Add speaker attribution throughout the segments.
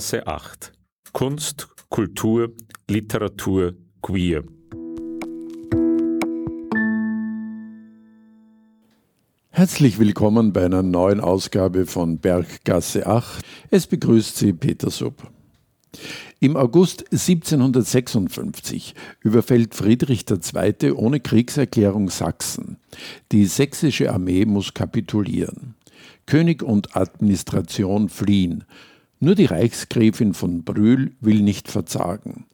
Speaker 1: Berggasse 8. Kunst, Kultur, Literatur, Queer.
Speaker 2: Herzlich willkommen bei einer neuen Ausgabe von Berggasse 8. Es begrüßt Sie Peter Sub. Im August 1756 überfällt Friedrich II. ohne Kriegserklärung Sachsen. Die sächsische Armee muss kapitulieren. König und Administration fliehen. Nur die Reichsgräfin von Brühl will nicht verzagen.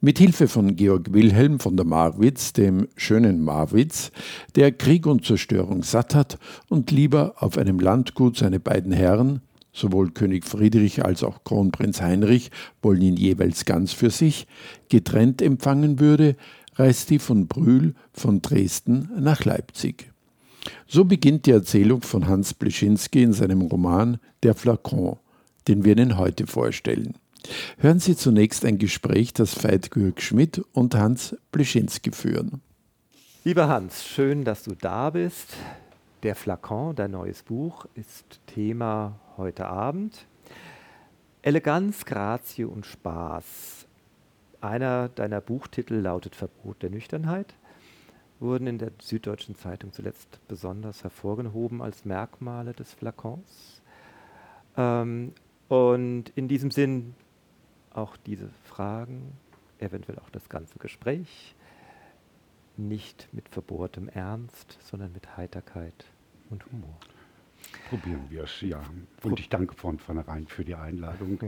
Speaker 2: Mit Hilfe von Georg Wilhelm von der Marwitz, dem schönen Marwitz, der Krieg und Zerstörung satt hat und lieber auf einem Landgut seine beiden Herren, sowohl König Friedrich als auch Kronprinz Heinrich wollen ihn jeweils ganz für sich, getrennt empfangen würde, reist die von Brühl von Dresden nach Leipzig. So beginnt die Erzählung von Hans Bleschinski in seinem Roman Der Flakon den wir Ihnen heute vorstellen. Hören Sie zunächst ein Gespräch, das Veit Gürg Schmidt und Hans Bleschinski führen.
Speaker 3: Lieber Hans, schön, dass du da bist. Der Flakon, dein neues Buch, ist Thema heute Abend. Eleganz, Grazie und Spaß. Einer deiner Buchtitel lautet Verbot der Nüchternheit, wurden in der Süddeutschen Zeitung zuletzt besonders hervorgehoben als Merkmale des Flakons. Ähm, und in diesem Sinn auch diese Fragen, eventuell auch das ganze Gespräch, nicht mit verbohrtem Ernst, sondern mit Heiterkeit und Humor.
Speaker 4: Probieren wir es, ja. Und ich danke von vornherein für die Einladung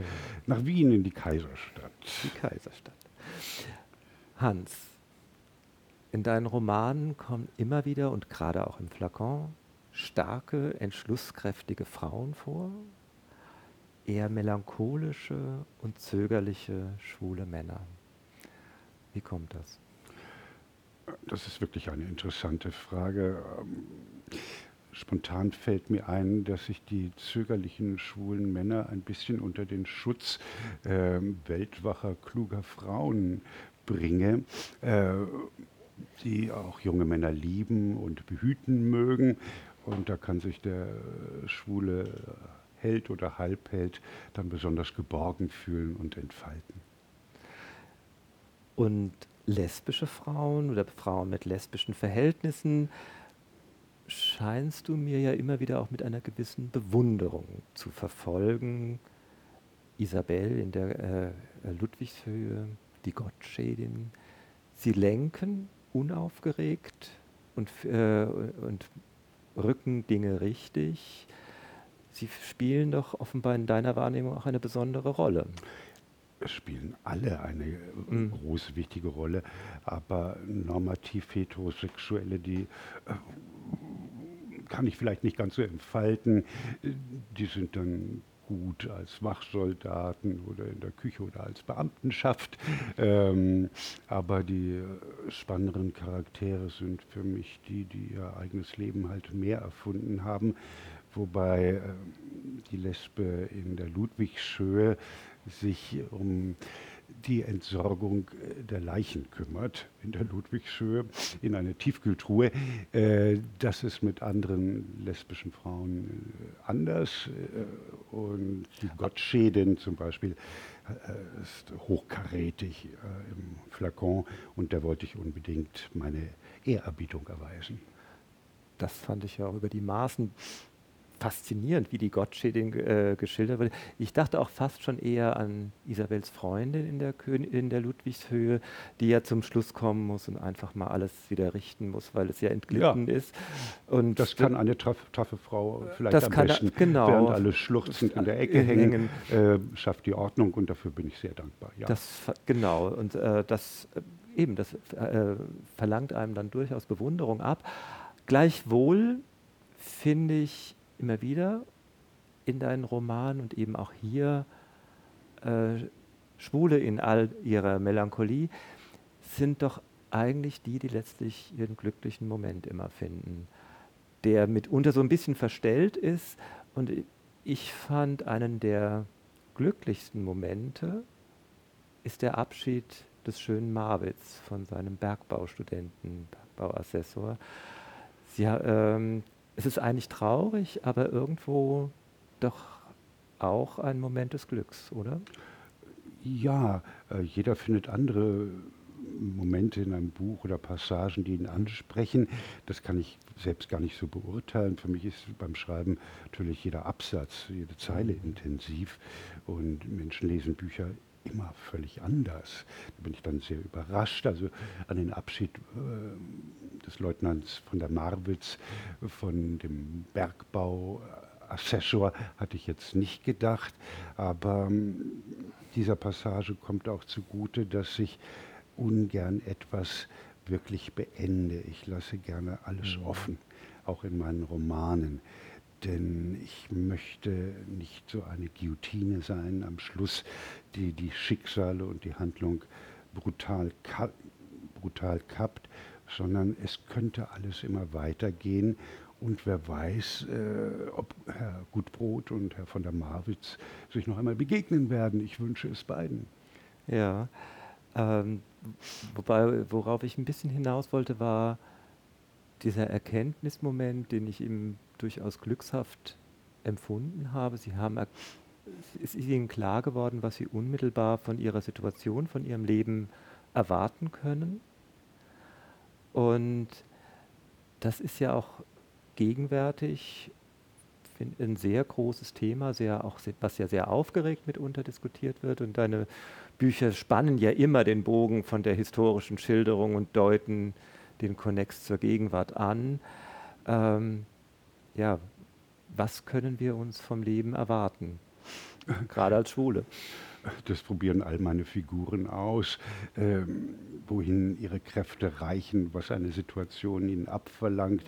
Speaker 4: nach Wien in die Kaiserstadt.
Speaker 3: Die Kaiserstadt. Hans, in deinen Romanen kommen immer wieder und gerade auch im Flakon starke, entschlusskräftige Frauen vor, eher melancholische und zögerliche schwule Männer. Wie kommt das?
Speaker 4: Das ist wirklich eine interessante Frage. Ähm, spontan fällt mir ein, dass ich die zögerlichen schwulen Männer ein bisschen unter den Schutz äh, weltwacher, kluger Frauen bringe, äh, die auch junge Männer lieben und behüten mögen. Und da kann sich der schwule Held oder Halbheld dann besonders geborgen fühlen und entfalten.
Speaker 3: Und lesbische Frauen oder Frauen mit lesbischen Verhältnissen scheinst du mir ja immer wieder auch mit einer gewissen Bewunderung zu verfolgen. Isabel in der äh, Ludwigshöhe, die Gottschädin, sie lenken unaufgeregt und, äh, und rücken Dinge richtig sie spielen doch offenbar in deiner Wahrnehmung auch eine besondere Rolle.
Speaker 4: Es spielen alle eine mhm. große, wichtige Rolle, aber normativ heterosexuelle, die äh, kann ich vielleicht nicht ganz so entfalten, die sind dann gut als Wachsoldaten oder in der Küche oder als Beamtenschaft. Ähm, aber die spannenderen Charaktere sind für mich die, die ihr eigenes Leben halt mehr erfunden haben wobei äh, die Lesbe in der Ludwigshöhe sich um die Entsorgung äh, der Leichen kümmert in der Ludwigshöhe in eine Tiefkühltruhe. Äh, das ist mit anderen lesbischen Frauen anders. und die Gottschädin zum Beispiel ist hochkarätig im Flakon und da wollte ich unbedingt meine Ehrerbietung erweisen.
Speaker 3: Das fand ich ja auch über die Maßen faszinierend, wie die Gottschedin äh, geschildert wird. Ich dachte auch fast schon eher an Isabels Freundin in der, Kön in der Ludwigshöhe, die ja zum Schluss kommen muss und einfach mal alles wieder richten muss, weil es ja entglitten ja. ist.
Speaker 4: Und das kann eine taffe Frau vielleicht das am kann besten, genau, während alle schluchzend in der Ecke hängen, hängen. Äh, schafft die Ordnung und dafür bin ich sehr dankbar.
Speaker 3: Ja. Das, genau, und äh, das äh, eben, das äh, verlangt einem dann durchaus Bewunderung ab. Gleichwohl finde ich immer wieder in deinen Romanen und eben auch hier äh, Schwule in all ihrer Melancholie sind doch eigentlich die, die letztlich ihren glücklichen Moment immer finden, der mitunter so ein bisschen verstellt ist. Und ich fand einen der glücklichsten Momente ist der Abschied des schönen Marwitz von seinem Bergbaustudenten, Bergbauassessor. Sie, ähm, es ist eigentlich traurig, aber irgendwo doch auch ein Moment des Glücks, oder?
Speaker 4: Ja, äh, jeder findet andere Momente in einem Buch oder Passagen, die ihn ansprechen. Das kann ich selbst gar nicht so beurteilen. Für mich ist beim Schreiben natürlich jeder Absatz, jede Zeile intensiv und Menschen lesen Bücher immer völlig anders. Da bin ich dann sehr überrascht. Also an den Abschied äh, des Leutnants von der Marwitz, von dem Bergbauassessor hatte ich jetzt nicht gedacht. Aber ähm, dieser Passage kommt auch zugute, dass ich ungern etwas wirklich beende. Ich lasse gerne alles mhm. offen, auch in meinen Romanen. Denn ich möchte nicht so eine Guillotine sein am Schluss, die die Schicksale und die Handlung brutal, brutal kappt, sondern es könnte alles immer weitergehen. Und wer weiß, äh, ob Herr Gutbrot und Herr von der Marwitz sich noch einmal begegnen werden. Ich wünsche es beiden.
Speaker 3: Ja, ähm, wobei, worauf ich ein bisschen hinaus wollte, war dieser Erkenntnismoment, den ich ihm durchaus glückshaft empfunden habe. Sie haben, es ist Ihnen klar geworden, was Sie unmittelbar von Ihrer Situation, von Ihrem Leben erwarten können. Und das ist ja auch gegenwärtig ein sehr großes Thema, sehr auch, was ja sehr aufgeregt mitunter diskutiert wird. Und deine Bücher spannen ja immer den Bogen von der historischen Schilderung und deuten den Konnex zur Gegenwart an. Ähm, ja, was können wir uns vom Leben erwarten? Gerade als Schwule.
Speaker 4: Das probieren all meine Figuren aus, ähm, wohin ihre Kräfte reichen, was eine Situation ihnen abverlangt,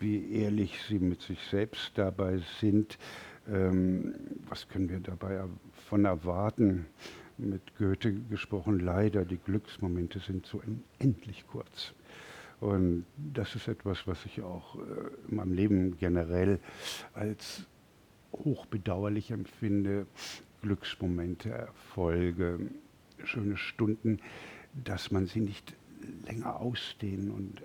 Speaker 4: wie ehrlich sie mit sich selbst dabei sind. Ähm, was können wir dabei davon erwarten? Mit Goethe gesprochen, leider, die Glücksmomente sind so endlich kurz. Und das ist etwas, was ich auch äh, in meinem Leben generell als hochbedauerlich empfinde. Glücksmomente, Erfolge, schöne Stunden, dass man sie nicht länger ausdehnen und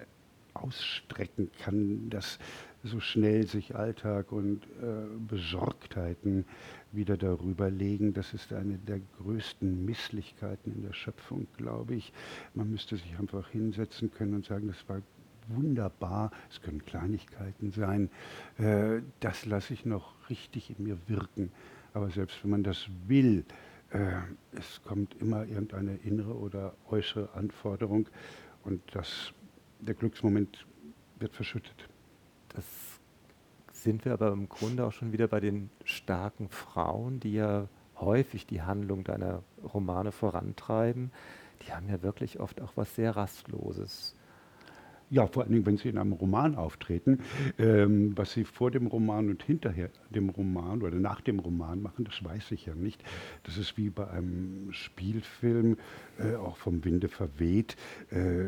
Speaker 4: ausstrecken kann, dass so schnell sich Alltag und äh, Besorgtheiten wieder darüber legen. Das ist eine der größten Misslichkeiten in der Schöpfung, glaube ich. Man müsste sich einfach hinsetzen können und sagen, das war wunderbar, es können Kleinigkeiten sein, äh, das lasse ich noch richtig in mir wirken. Aber selbst wenn man das will, äh, es kommt immer irgendeine innere oder äußere Anforderung und das, der Glücksmoment wird verschüttet.
Speaker 3: Das sind wir aber im Grunde auch schon wieder bei den starken Frauen, die ja häufig die Handlung deiner Romane vorantreiben. Die haben ja wirklich oft auch was sehr Rastloses.
Speaker 4: Ja, vor allen Dingen, wenn Sie in einem Roman auftreten, ähm, was Sie vor dem Roman und hinterher dem Roman oder nach dem Roman machen, das weiß ich ja nicht. Das ist wie bei einem Spielfilm, äh, auch vom Winde verweht, äh,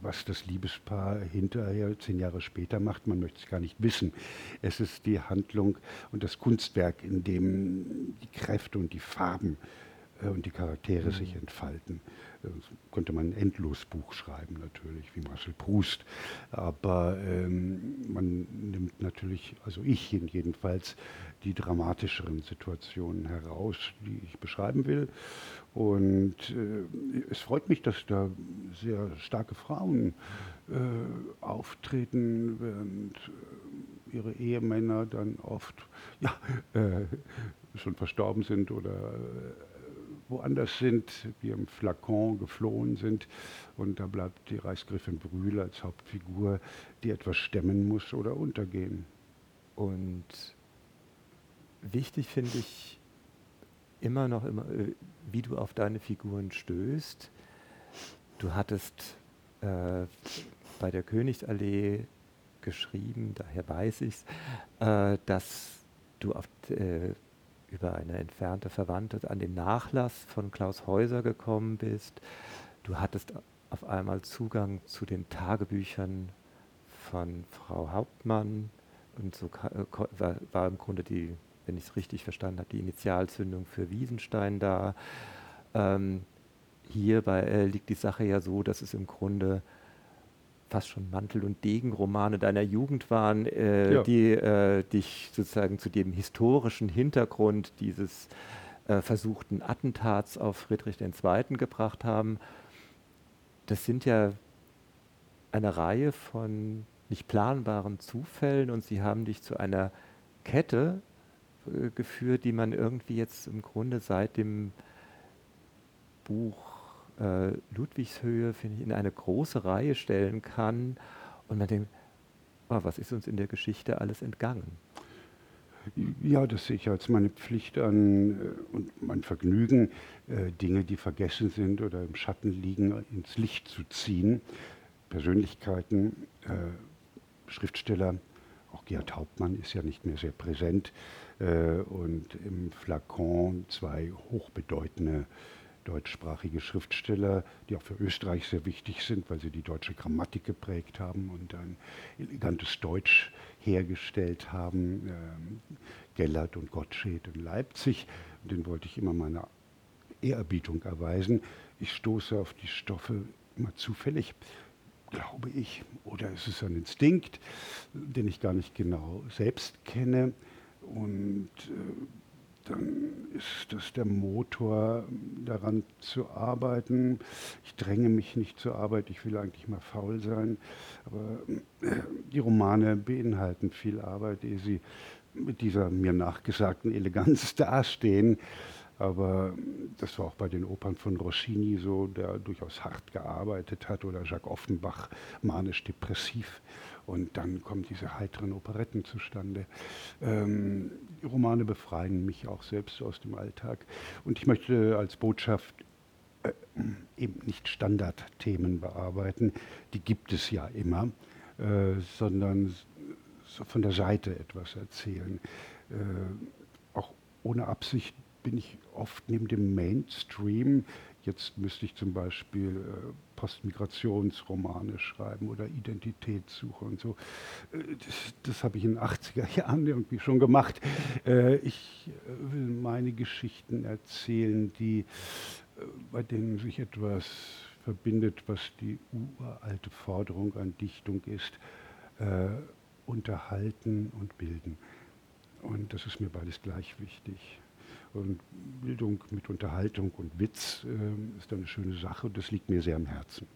Speaker 4: was das Liebespaar hinterher zehn Jahre später macht. Man möchte es gar nicht wissen. Es ist die Handlung und das Kunstwerk, in dem die Kräfte und die Farben äh, und die Charaktere mhm. sich entfalten. Das könnte man ein Endlosbuch schreiben natürlich, wie Marcel Proust. Aber ähm, man nimmt natürlich, also ich jedenfalls, die dramatischeren Situationen heraus, die ich beschreiben will. Und äh, es freut mich, dass da sehr starke Frauen äh, auftreten, während äh, ihre Ehemänner dann oft ja, äh, schon verstorben sind oder äh, woanders sind, wie im Flakon geflohen sind. Und da bleibt die Reichsgriffin Brühl als Hauptfigur, die etwas stemmen muss oder untergehen.
Speaker 3: Und wichtig finde ich immer noch, immer, äh, wie du auf deine Figuren stößt. Du hattest äh, bei der Königsallee geschrieben, daher weiß ich es, äh, dass du auf, äh, über eine entfernte Verwandte an den Nachlass von Klaus Häuser gekommen bist. Du hattest auf einmal Zugang zu den Tagebüchern von Frau Hauptmann und so äh, war, war im Grunde die, wenn ich es richtig verstanden habe, die Initialzündung für Wiesenstein da. Ähm, hierbei äh, liegt die Sache ja so, dass es im Grunde fast schon Mantel- und Degenromane deiner Jugend waren, äh,
Speaker 4: Ja.
Speaker 3: die äh, dich sozusagen zu dem historischen Hintergrund dieses äh, versuchten Attentats auf Friedrich II. gebracht haben. Das sind ja eine Reihe von nicht planbaren Zufällen und sie haben dich zu einer Kette äh, geführt, die man irgendwie jetzt im Grunde seit dem Buch äh, Ludwigshöhe, finde ich, in eine große Reihe stellen kann und man denkt, oh, was ist uns in der Geschichte alles entgangen?
Speaker 4: Ja, das sehe ich als meine Pflicht an äh, und mein Vergnügen, äh, Dinge, die vergessen sind oder im Schatten liegen, ins Licht zu ziehen. Persönlichkeiten, äh, Schriftsteller, auch Gerd Hauptmann ist ja nicht mehr sehr präsent äh, und im Flakon zwei hochbedeutende deutschsprachige Schriftsteller, die auch für Österreich sehr wichtig sind, weil sie die deutsche Grammatik geprägt haben und ein elegantes Deutsch hergestellt haben. Ähm, Gellert und Gottsched in Leipzig. Den wollte ich immer meine Ehrerbietung erweisen. Ich stoße auf die Stoffe immer zufällig, glaube ich, oder es ist ein Instinkt, den ich gar nicht genau selbst kenne. Und äh, dann ist das der Motor, daran zu arbeiten. Ich dränge mich nicht zur Arbeit, ich will eigentlich mal faul sein. Aber äh, die Romane beinhalten viel Arbeit, ehe sie mit dieser mir nachgesagten Eleganz dastehen. Aber das war auch bei den Opern von Rossini so, der durchaus hart gearbeitet hat, oder Jacques Offenbach, manisch-depressiv. Und dann kommen diese heiteren Operetten zustande. Ähm, die Romane befreien mich auch selbst aus dem Alltag. Und ich möchte als Botschaft äh, eben nicht Standardthemen bearbeiten, die gibt es ja immer, äh, sondern so von der Seite etwas erzählen. Äh, auch ohne Absicht bin ich oft neben dem Mainstream. Jetzt müsste ich zum Beispiel äh, Postmigrationsromane schreiben oder Identitätssuche und so. Äh, das, das habe ich in den 80er Jahren irgendwie schon gemacht. Äh, ich äh, will meine Geschichten erzählen, die, bei denen sich etwas verbindet, was die uralte Forderung an Dichtung ist. Unterhalten und bilden. Und das ist mir beides gleich wichtig. Und Bildung mit Unterhaltung und Witz äh, ist eine schöne Sache und das liegt mir sehr am Herzen.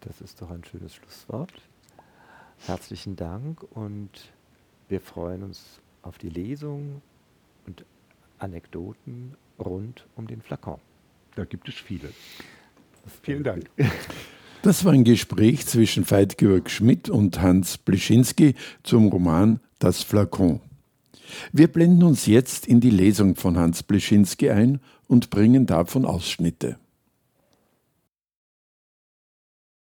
Speaker 3: Das ist doch ein schönes Schlusswort. Herzlichen Dank und wir freuen uns auf die Lesung und Anekdoten rund um den Flakon.
Speaker 4: Da gibt es viele. Vielen Dank.
Speaker 2: Das war ein Gespräch zwischen Veit-Georg Schmidt und Hans Blischinski zum Roman Das Flakon. Wir blenden uns jetzt in die Lesung von Hans Blischinski ein und bringen davon Ausschnitte.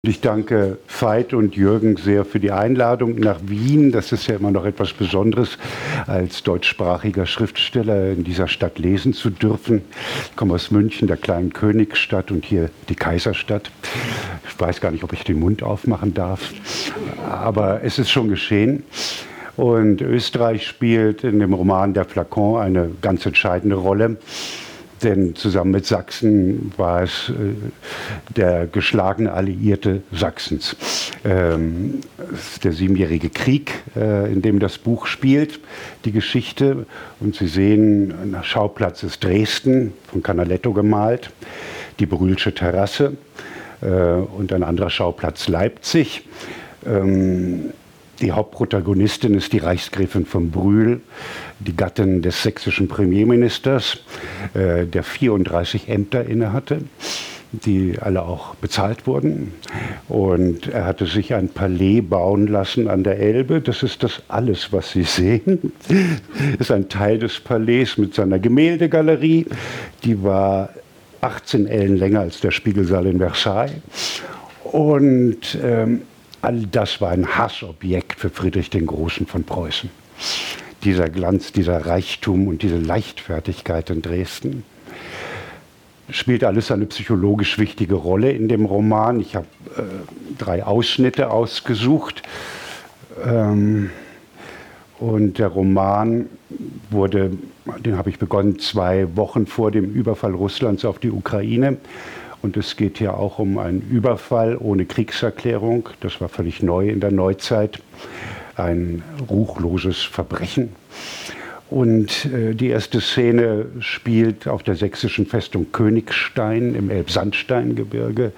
Speaker 4: Ich danke Veit und Jürgen sehr für die Einladung nach Wien. Das ist ja immer noch etwas Besonderes, als deutschsprachiger Schriftsteller in dieser Stadt lesen zu dürfen. Ich komme aus München, der kleinen Königsstadt und hier die Kaiserstadt. Ich weiß gar nicht, ob ich den Mund aufmachen darf, aber es ist schon geschehen. Und Österreich spielt in dem Roman Der Flakon eine ganz entscheidende Rolle denn zusammen mit Sachsen war es äh, der geschlagene Alliierte Sachsens. Ähm, der Siebenjährige Krieg, äh, in dem das Buch spielt, die Geschichte. Und Sie sehen, ein Schauplatz ist Dresden, von Canaletto gemalt, die Brühlsche Terrasse äh, und ein anderer Schauplatz Leipzig. Ähm, die Hauptprotagonistin ist die Reichsgräfin von Brühl, die Gattin des sächsischen Premierministers, äh, der 34 Ämter innehatte, die alle auch bezahlt wurden. Und er hatte sich ein Palais bauen lassen an der Elbe. Das ist das alles, was Sie sehen. Das ist ein Teil des Palais mit seiner Gemäldegalerie. Die war 18 Ellen länger als der Spiegelsaal in Versailles. Und ähm, All das war ein Hassobjekt für Friedrich den Großen von Preußen. Dieser Glanz, dieser Reichtum und diese Leichtfertigkeit in Dresden spielt alles eine psychologisch wichtige Rolle in dem Roman. Ich habe äh, drei Ausschnitte ausgesucht. Ähm, und der Roman wurde, den habe ich begonnen zwei Wochen vor dem Überfall Russlands auf die Ukraine. Und es geht hier auch um einen Überfall ohne Kriegserklärung. Das war völlig neu in der Neuzeit. Ein ruchloses Verbrechen. Und äh, die erste Szene spielt auf der sächsischen Festung Königstein im Elbsandsteingebirge,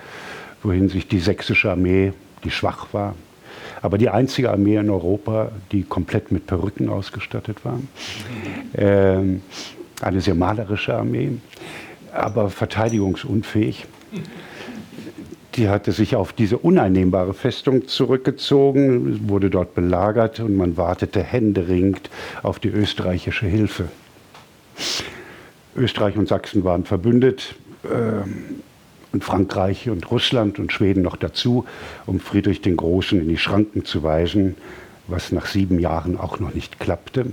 Speaker 4: wohin sich die sächsische Armee, die schwach war, aber die einzige Armee in Europa, die komplett mit Perücken ausgestattet war. Ähm, eine sehr malerische Armee, aber verteidigungsunfähig. Die hatte sich auf diese uneinnehmbare Festung zurückgezogen, wurde dort belagert und man wartete händeringend auf die österreichische Hilfe. Österreich und Sachsen waren verbündet ähm, und Frankreich und Russland und Schweden noch dazu, um Friedrich den Großen in die Schranken zu weisen, was nach sieben Jahren auch noch nicht klappte.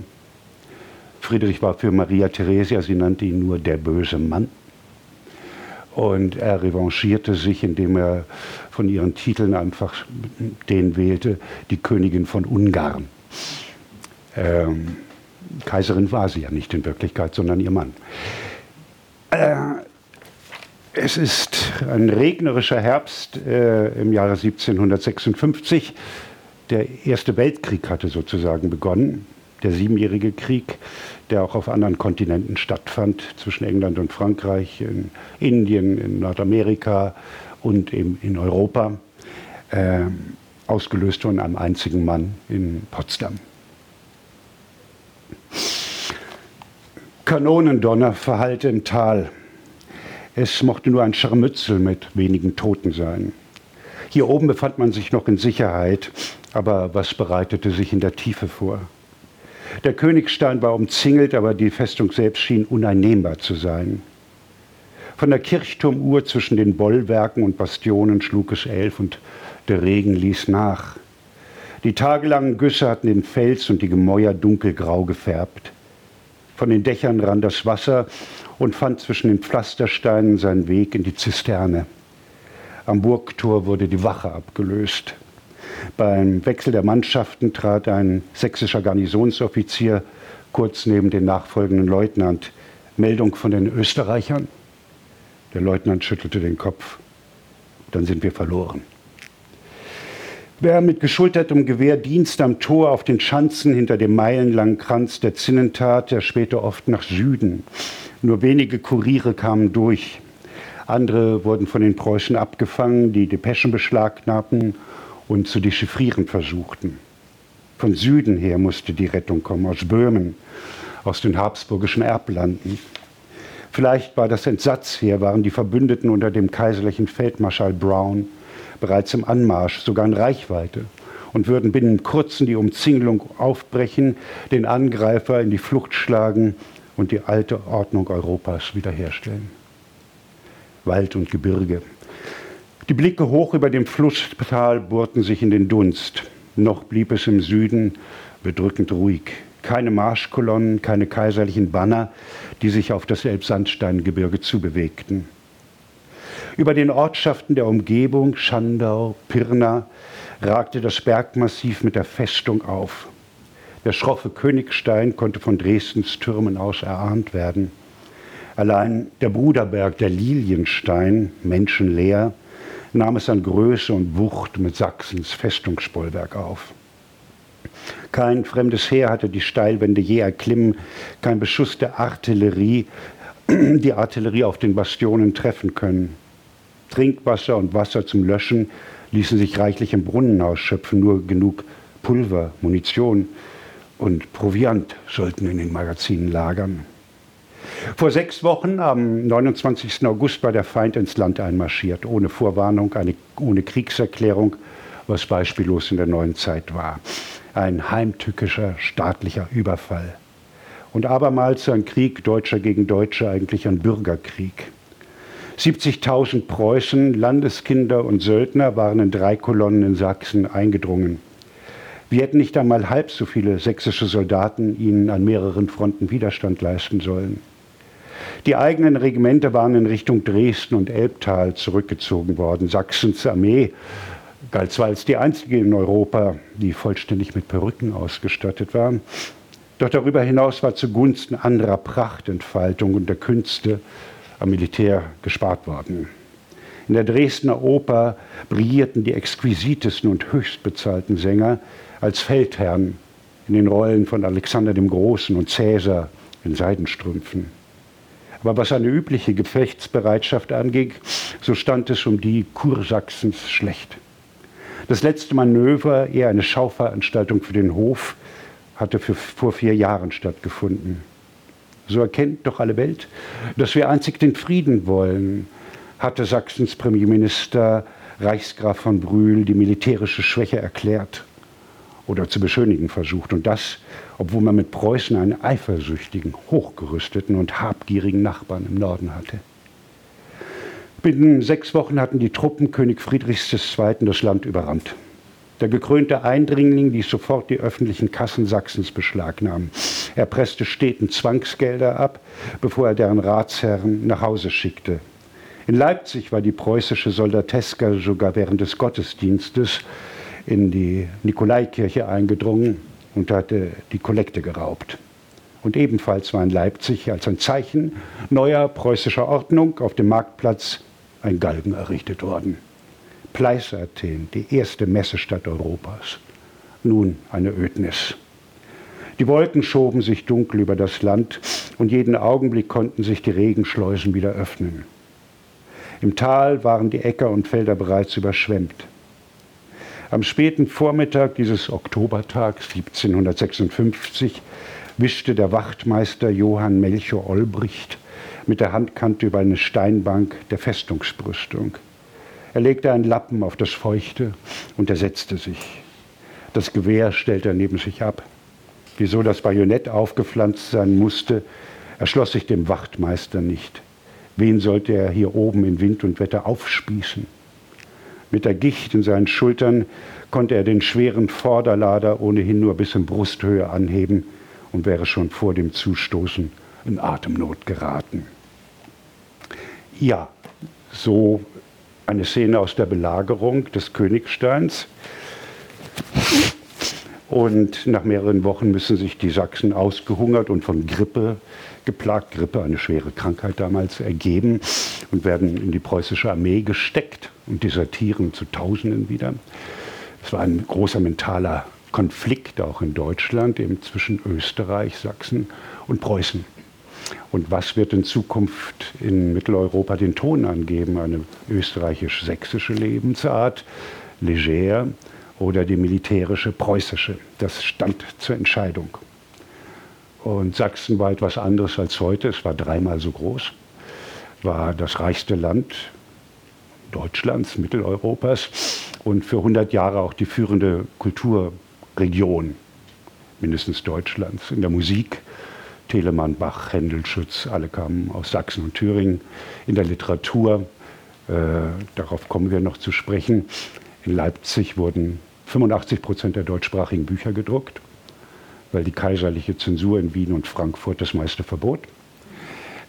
Speaker 4: Friedrich war für Maria Theresia, sie nannte ihn nur der böse Mann. Und er revanchierte sich, indem er von ihren Titeln einfach den wählte, die Königin von Ungarn. Ähm, Kaiserin war sie ja nicht in Wirklichkeit, sondern ihr Mann. Äh, es ist ein regnerischer Herbst äh, im Jahre 1756. Der Erste Weltkrieg hatte sozusagen begonnen, der Siebenjährige Krieg der auch auf anderen Kontinenten stattfand, zwischen England und Frankreich, in Indien, in Nordamerika und eben in Europa, äh, ausgelöst von einem einzigen Mann in Potsdam. Kanonendonner verhallte im Tal. Es mochte nur ein Scharmützel mit wenigen Toten sein. Hier oben befand man sich noch in Sicherheit, aber was bereitete sich in der Tiefe vor? Der Königstein war umzingelt, aber die Festung selbst schien uneinnehmbar zu sein. Von der Kirchturmuhr zwischen den Bollwerken und Bastionen schlug es elf und der Regen ließ nach. Die tagelangen Güsse hatten den Fels und die Gemäuer dunkelgrau gefärbt. Von den Dächern rann das Wasser und fand zwischen den Pflastersteinen seinen Weg in die Zisterne. Am Burgtor wurde die Wache abgelöst. Beim Wechsel der Mannschaften trat ein sächsischer Garnisonsoffizier kurz neben den nachfolgenden Leutnant. Meldung von den Österreichern? Der Leutnant schüttelte den Kopf. Dann sind wir verloren. Wer mit geschultertem Gewehr Dienst am Tor auf den Schanzen hinter dem meilenlangen Kranz der Zinnen tat, der später oft nach Süden. Nur wenige Kuriere kamen durch. Andere wurden von den Preußen abgefangen, die Depeschen beschlagnahmten und zu dechiffrieren versuchten. Von Süden her musste die Rettung kommen, aus Böhmen, aus den habsburgischen Erblanden. Vielleicht war das Entsatzheer, waren die Verbündeten unter dem kaiserlichen Feldmarschall Brown bereits im Anmarsch, sogar in Reichweite und würden binnen kurzem die Umzingelung aufbrechen, den Angreifer in die Flucht schlagen und die alte Ordnung Europas wiederherstellen. Wald und Gebirge, die Blicke hoch über dem Flusstal bohrten sich in den Dunst. Noch blieb es im Süden bedrückend ruhig. Keine Marschkolonnen, keine kaiserlichen Banner, die sich auf das Elbsandsteingebirge zubewegten. Über den Ortschaften der Umgebung, Schandau, Pirna, ragte das Bergmassiv mit der Festung auf. Der schroffe Königstein konnte von Dresdens Türmen aus erahnt werden. Allein der Bruderberg, der Lilienstein, menschenleer, nahm es an Größe und Wucht mit Sachsens Festungsbollwerk auf. Kein fremdes Heer hatte die Steilwände je erklimmen, kein Beschuss der Artillerie, die Artillerie auf den Bastionen treffen können. Trinkwasser und Wasser zum Löschen ließen sich reichlich im Brunnen ausschöpfen, nur genug Pulver, Munition und Proviant sollten in den Magazinen lagern. Vor sechs Wochen, am 29. August, war der Feind ins Land einmarschiert, ohne Vorwarnung, eine, ohne Kriegserklärung, was beispiellos in der neuen Zeit war. Ein heimtückischer staatlicher Überfall. Und abermals ein Krieg Deutscher gegen Deutsche, eigentlich ein Bürgerkrieg. 70.000 Preußen, Landeskinder und Söldner waren in drei Kolonnen in Sachsen eingedrungen. Wir hätten nicht einmal halb so viele sächsische Soldaten ihnen an mehreren Fronten Widerstand leisten sollen. Die eigenen Regimente waren in Richtung Dresden und Elbtal zurückgezogen worden. Sachsens Armee galt zwar als die einzige in Europa, die vollständig mit Perücken ausgestattet war, doch darüber hinaus war zugunsten anderer Prachtentfaltung und der Künste am Militär gespart worden. In der Dresdner Oper brillierten die exquisitesten und höchstbezahlten Sänger als Feldherren in den Rollen von Alexander dem Großen und Cäsar in Seidenstrümpfen. Aber was eine übliche Gefechtsbereitschaft anging, so stand es um die Kursachsens schlecht. Das letzte Manöver, eher eine Schauveranstaltung für den Hof, hatte für, vor vier Jahren stattgefunden. So erkennt doch alle Welt, dass wir einzig den Frieden wollen, hatte Sachsens Premierminister Reichsgraf von Brühl die militärische Schwäche erklärt oder zu beschönigen versucht. Und das, obwohl man mit Preußen einen eifersüchtigen, hochgerüsteten und habgierigen Nachbarn im Norden hatte. Binnen sechs Wochen hatten die Truppen König Friedrichs II. das Land überrannt. Der gekrönte Eindringling ließ sofort die öffentlichen Kassen Sachsens beschlagnahmen. Er presste Städten Zwangsgelder ab, bevor er deren Ratsherren nach Hause schickte. In Leipzig war die preußische Soldateska sogar während des Gottesdienstes in die Nikolaikirche eingedrungen und hatte die Kollekte geraubt. Und ebenfalls war in Leipzig als ein Zeichen neuer preußischer Ordnung auf dem Marktplatz ein Galgen errichtet worden. Pleißathen, die erste Messestadt Europas. Nun eine Ödnis. Die Wolken schoben sich dunkel über das Land und jeden Augenblick konnten sich die Regenschleusen wieder öffnen. Im Tal waren die Äcker und Felder bereits überschwemmt. Am späten Vormittag dieses Oktobertags 1756 wischte der Wachtmeister Johann Melchior Olbricht mit der Handkante über eine Steinbank der Festungsbrüstung. Er legte einen Lappen auf das Feuchte und er setzte sich. Das Gewehr stellte er neben sich ab. Wieso das Bajonett aufgepflanzt sein musste, erschloss sich dem Wachtmeister nicht. Wen sollte er hier oben in Wind und Wetter aufspießen? Mit der Gicht in seinen Schultern konnte er den schweren Vorderlader ohnehin nur bis in Brusthöhe anheben und wäre schon vor dem Zustoßen in Atemnot geraten. Ja, so eine Szene aus der Belagerung des Königsteins. Und nach mehreren Wochen müssen sich die Sachsen ausgehungert und von Grippe geplagt, Grippe, eine schwere Krankheit damals, ergeben und werden in die preußische Armee gesteckt und desertieren zu Tausenden wieder. Es war ein großer mentaler Konflikt auch in Deutschland, eben zwischen Österreich, Sachsen und Preußen. Und was wird in Zukunft in Mitteleuropa den Ton angeben? Eine österreichisch-sächsische Lebensart, leger oder die militärische preußische? Das stand zur Entscheidung. Und Sachsen war etwas anderes als heute. Es war dreimal so groß, war das reichste Land Deutschlands, Mitteleuropas und für 100 Jahre auch die führende Kulturregion, mindestens Deutschlands, in der Musik. Telemann, Bach, Händel, Schütz, alle kamen aus Sachsen und Thüringen. In der Literatur, äh, darauf kommen wir noch zu sprechen, in Leipzig wurden 85 Prozent der deutschsprachigen Bücher gedruckt weil die kaiserliche Zensur in Wien und Frankfurt das meiste verbot.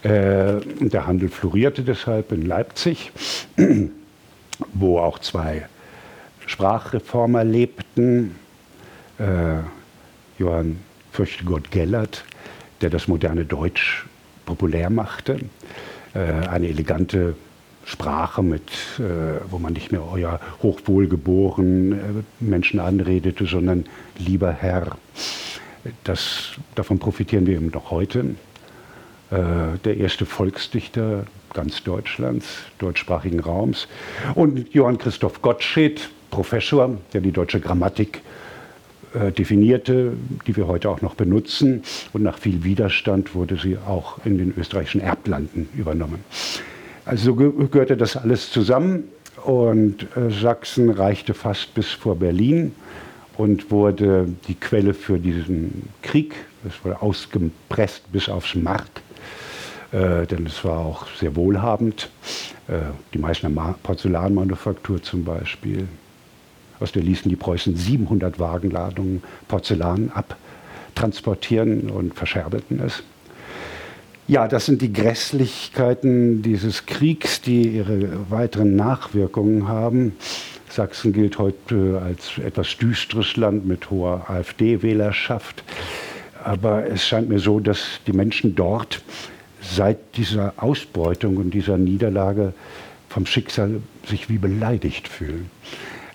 Speaker 4: Äh, der Handel florierte deshalb in Leipzig, wo auch zwei Sprachreformer lebten. Äh, Johann Fürchtegott Gellert, der das moderne Deutsch populär machte. Äh, eine elegante Sprache, mit, wo man nicht mehr euer hochwohlgeboren Menschen anredete, sondern lieber Herr. Das, davon profitieren wir eben noch heute. Äh, der erste Volksdichter ganz Deutschlands, deutschsprachigen Raums. Und Johann Christoph Gottsched, Professor, der die deutsche Grammatik äh, definierte, die wir heute auch noch benutzen. Und nach viel Widerstand wurde sie auch in den österreichischen Erblanden übernommen. Also gehörte das alles zusammen und äh, Sachsen reichte fast bis vor Berlin und wurde die Quelle für diesen Krieg. Es wurde ausgepresst bis aufs Mark, äh, denn es war auch sehr wohlhabend. Äh, die Meißner Porzellanmanufaktur zum Beispiel. Aus der ließen die Preußen 700 Wagenladungen Porzellan abtransportieren und verscherbelten es. Ja, das sind die Grässlichkeiten dieses Kriegs, die ihre weiteren Nachwirkungen haben. Sachsen gilt heute als etwas düsteres Land mit hoher AfD-Wählerschaft. Aber es scheint mir so, dass die Menschen dort seit dieser Ausbeutung und dieser Niederlage vom Schicksal sich wie beleidigt fühlen.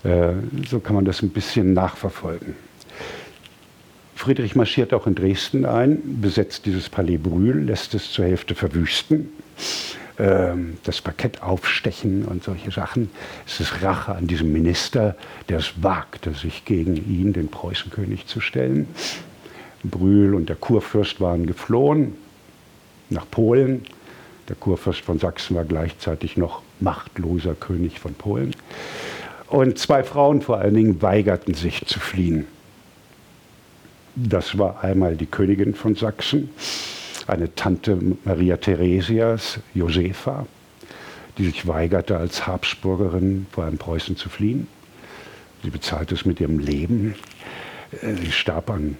Speaker 4: Äh, so kann man das ein bisschen nachverfolgen. Friedrich marschiert auch in Dresden ein, besetzt dieses Palais Brühl, lässt es zur Hälfte verwüsten, ähm, das Parkett aufstechen und solche Sachen. Es ist Rache an diesem Minister, der es wagte, sich gegen ihn, den Preußenkönig, zu stellen. Brühl und der Kurfürst waren geflohen nach Polen. Der Kurfürst von Sachsen war gleichzeitig noch machtloser König von Polen. Und zwei Frauen vor allen Dingen weigerten sich zu fliehen. Das war einmal die Königin von Sachsen, eine Tante Maria Theresias, Josefa, die sich weigerte, als Habsburgerin vor einem Preußen zu fliehen. Sie bezahlte es mit ihrem Leben. Äh, sie starb an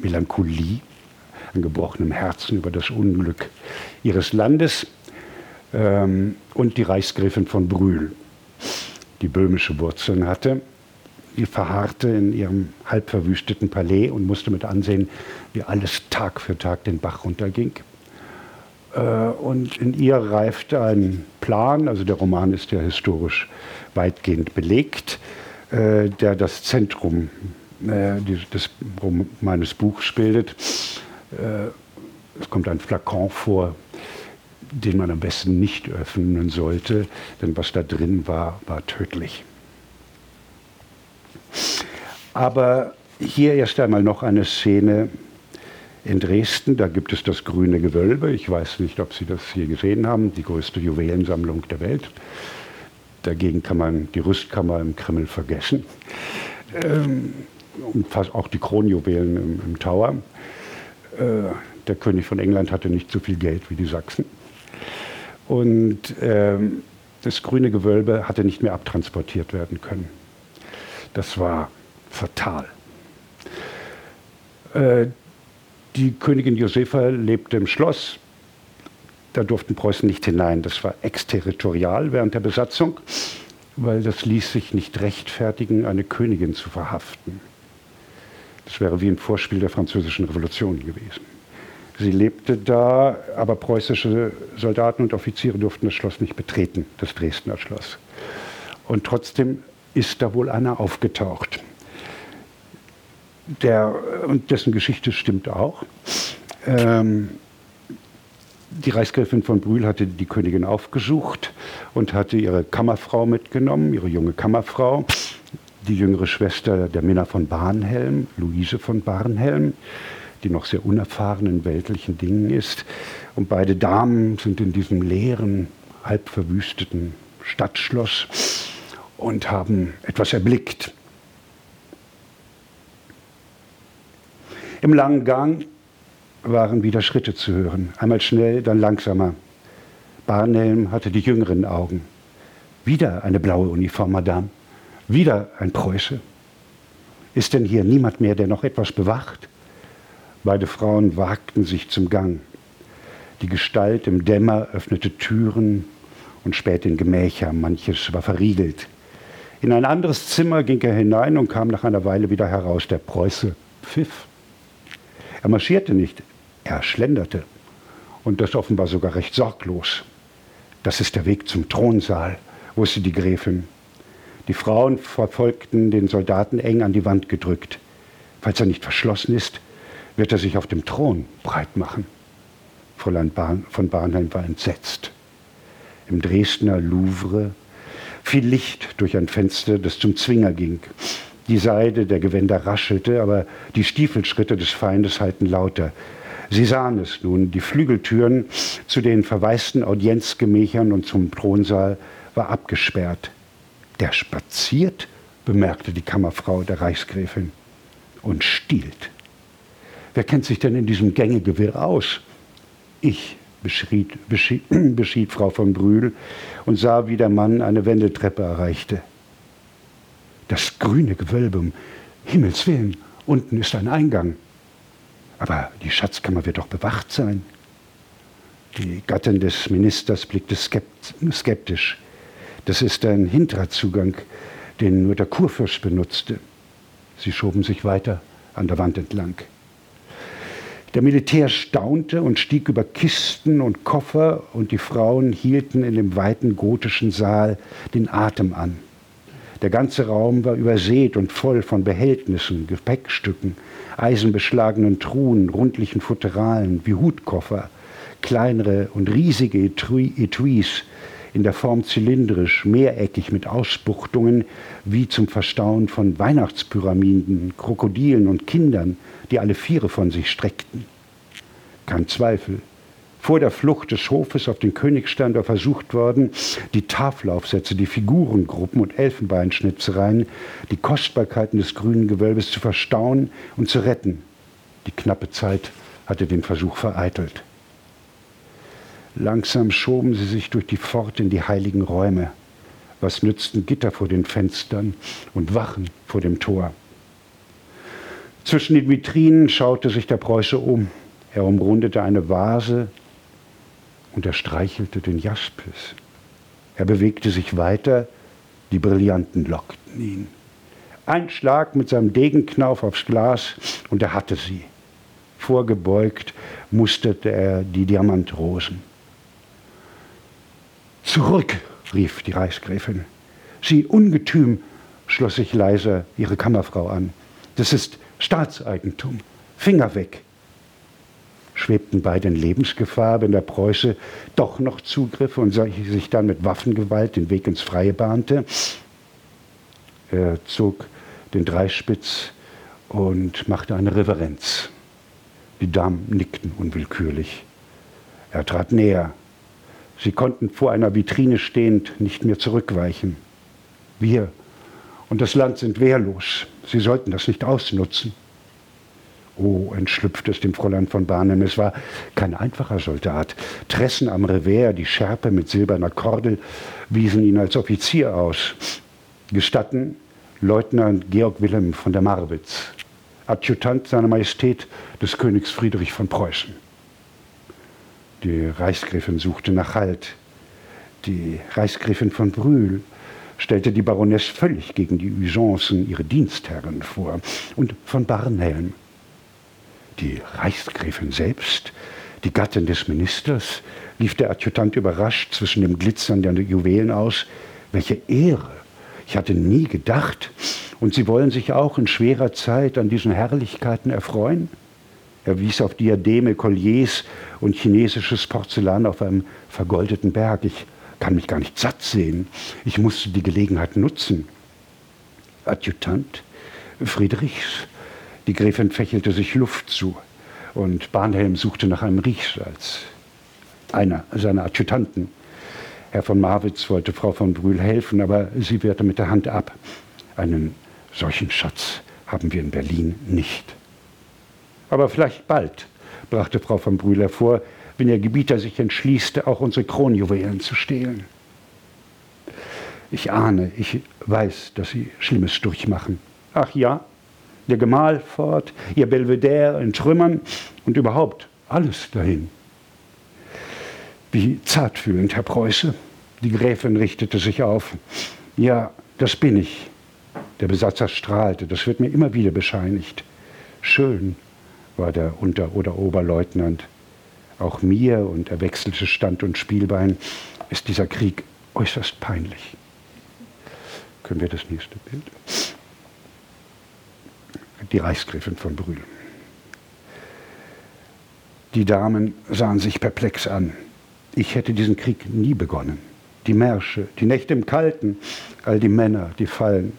Speaker 4: Melancholie, an gebrochenem Herzen über das Unglück ihres Landes. Ähm, und die Reichsgräfin von Brühl, die böhmische Wurzeln hatte, die verharrte in ihrem halb verwüsteten Palais und musste mit ansehen, wie alles Tag für Tag den Bach runterging. Äh, und in ihr reifte ein Plan, also der Roman ist ja historisch weitgehend belegt, äh, der das Zentrum äh, meines Buchs bildet. Es kommt ein Flakon vor, den man am besten nicht öffnen sollte, denn was da drin war, war tödlich. Aber hier erst einmal noch eine Szene in Dresden. Da gibt es das Grüne Gewölbe. Ich weiß nicht, ob Sie das hier gesehen haben, die größte Juwelensammlung der Welt. Dagegen kann man die Rüstkammer im Kreml vergessen. Ähm, und fast auch die Kronjuwelen im, im Tower. Äh, der König von England hatte nicht so viel Geld wie die Sachsen. Und ähm, das grüne Gewölbe hatte nicht mehr abtransportiert werden können. Das war fatal. Äh, die Königin Josefa lebte im Schloss. Da durften Preußen nicht hinein. Das war exterritorial während der Besatzung, weil das ließ sich nicht rechtfertigen, eine Königin zu verhaften. Das wäre wie ein Vorspiel der Französischen Revolution gewesen. Sie lebte da, aber preußische Soldaten und Offiziere durften das Schloss nicht betreten, das Dresdner Schloss. Und trotzdem ist da wohl einer aufgetaucht. Der, und dessen Geschichte stimmt auch. Ähm, die Reichsgräfin von Brühl hatte die Königin aufgesucht und hatte ihre Kammerfrau mitgenommen, ihre junge Kammerfrau, die jüngere Schwester der Minna von Barnhelm, Luise von Barnhelm, die noch sehr unerfahren in weltlichen Dingen ist. Und beide Damen sind in diesem leeren, halb verwüsteten Stadtschloss und haben etwas erblickt. Im langen Gang waren wieder Schritte zu hören. Einmal schnell, dann langsamer. Barnhelm hatte die jüngeren Augen. Wieder eine blaue Uniform, Madame. Wieder ein Preuße. Ist denn hier niemand mehr, der noch etwas bewacht? Beide Frauen wagten sich zum Gang. Die Gestalt im Dämmer öffnete Türen und spähte in Gemächer, manches war verriegelt. In ein anderes Zimmer ging er hinein und kam nach einer Weile wieder heraus. Der Preuße pfiff. Er marschierte nicht, er schlenderte. Und das offenbar sogar recht sorglos. Das ist der Weg zum Thronsaal, wusste die Gräfin. Die Frauen verfolgten den Soldaten eng an die Wand gedrückt. Falls er nicht verschlossen ist, wird er sich auf dem Thron breit machen. Fräulein von Barnheim war entsetzt. Im Dresdner Louvre fiel Licht durch ein Fenster, das zum Zwinger ging. Die Seide der Gewänder raschelte, aber die Stiefelschritte des Feindes hallten lauter. Sie sahen es nun, die Flügeltüren zu den verwaisten Audienzgemächern und zum Thronsaal war abgesperrt. Der spaziert, bemerkte die Kammerfrau der Reichsgräfin, und stiehlt. Wer kennt sich denn in diesem Gängegewirr aus? Ich, beschied, beschied, beschied Frau von Brühl und sah, wie der Mann eine Wendeltreppe erreichte. Das grüne Gewölbe, um Himmels Willen, unten ist ein Eingang. Aber die Schatzkammer wird doch bewacht sein. Die Gattin des Ministers blickte skeptisch. Das ist ein hinterer Zugang, den nur der Kurfürst benutzte. Sie schoben sich weiter an der Wand entlang. Der Militär staunte und stieg über Kisten und Koffer und die Frauen hielten in dem weiten gotischen Saal den Atem an. Der ganze Raum war übersät und voll von Behältnissen, Gepäckstücken, eisenbeschlagenen Truhen, rundlichen Futteralen wie Hutkoffer, kleinere und riesige Etuis, in der Form zylindrisch, mehreckig mit Ausbuchtungen, wie zum Verstauen von Weihnachtspyramiden, Krokodilen und Kindern, die alle Viere von sich streckten. Kein Zweifel. Vor der Flucht des Hofes auf den Königstein war versucht worden, die Tafelaufsätze, die Figurengruppen und Elfenbeinschnitzereien, die Kostbarkeiten des grünen Gewölbes zu verstauen und zu retten. Die knappe Zeit hatte den Versuch vereitelt. Langsam schoben sie sich durch die Pforte in die heiligen Räume. Was nützten Gitter vor den Fenstern und Wachen vor dem Tor? Zwischen den Vitrinen schaute sich der Preuße um. Er umrundete eine Vase und er streichelte den Jaspis. Er bewegte sich weiter, die Brillanten lockten ihn. Ein Schlag mit seinem Degenknauf aufs Glas und er hatte sie. Vorgebeugt musterte er die Diamantrosen. Zurück, rief die Reichsgräfin. Sie ungetüm, schloss sich leise ihre Kammerfrau an. Das ist Staatseigentum. Finger weg. Schwebten beide in Lebensgefahr, wenn der Preuße doch noch zugriff und sich dann mit Waffengewalt den Weg ins Freie bahnte. Er zog den Dreispitz und machte eine Reverenz. Die Damen nickten unwillkürlich. Er trat näher, Sie konnten vor einer Vitrine stehend nicht mehr zurückweichen. Wir und das Land sind wehrlos. Sie sollten das nicht ausnutzen. Oh, entschlüpfte es dem Fräulein von Barnem. Es war kein einfacher Soldat. Tressen am Revers, die Schärpe mit silberner Kordel, wiesen ihn als Offizier aus. Gestatten Leutnant Georg Wilhelm von der Marwitz, Adjutant seiner Majestät des Königs Friedrich von Preußen. Die Reichsgräfin suchte nach Halt. Die Reichsgräfin von Brühl stellte die Baronesse völlig gegen die Usancen ihre Dienstherren vor. Und von Barnhelm. Die Reichsgräfin selbst, die Gattin des Ministers, lief der Adjutant überrascht zwischen dem Glitzern der Juwelen aus. Welche Ehre! Ich hatte nie gedacht. Und Sie wollen sich auch in schwerer Zeit an diesen Herrlichkeiten erfreuen? Er wies auf Diademe, Colliers und chinesisches Porzellan auf einem vergoldeten Berg. Ich kann mich gar nicht satt sehen. Ich musste die Gelegenheit nutzen. Adjutant Friedrichs. Die Gräfin fächelte sich Luft zu und Barnhelm suchte nach einem Riechsalz. Einer seiner Adjutanten. Herr von Marwitz wollte Frau von Brühl helfen, aber sie wehrte mit der Hand ab. Einen solchen Schatz haben wir in Berlin nicht. Aber vielleicht bald, brachte Frau von Brühl vor, wenn Ihr Gebieter sich entschließt, auch unsere Kronjuwelen zu stehlen. Ich ahne, ich weiß, dass Sie Schlimmes durchmachen. Ach ja, der Gemahl fort, Ihr Belvedere in Trümmern und überhaupt alles dahin. Wie zartfühlend, Herr Preuße. Die Gräfin richtete sich auf. Ja, das bin ich. Der Besatzer strahlte, das wird mir immer wieder bescheinigt. Schön, war der Unter- oder Oberleutnant. Auch mir, und er wechselte Stand und Spielbein, ist dieser Krieg äußerst peinlich. Können wir das nächste Bild? Die Reichsgräfin von Brühl. Die Damen sahen sich perplex an. Ich hätte diesen Krieg nie begonnen. Die Märsche, die Nächte im Kalten, all die Männer, die fallen.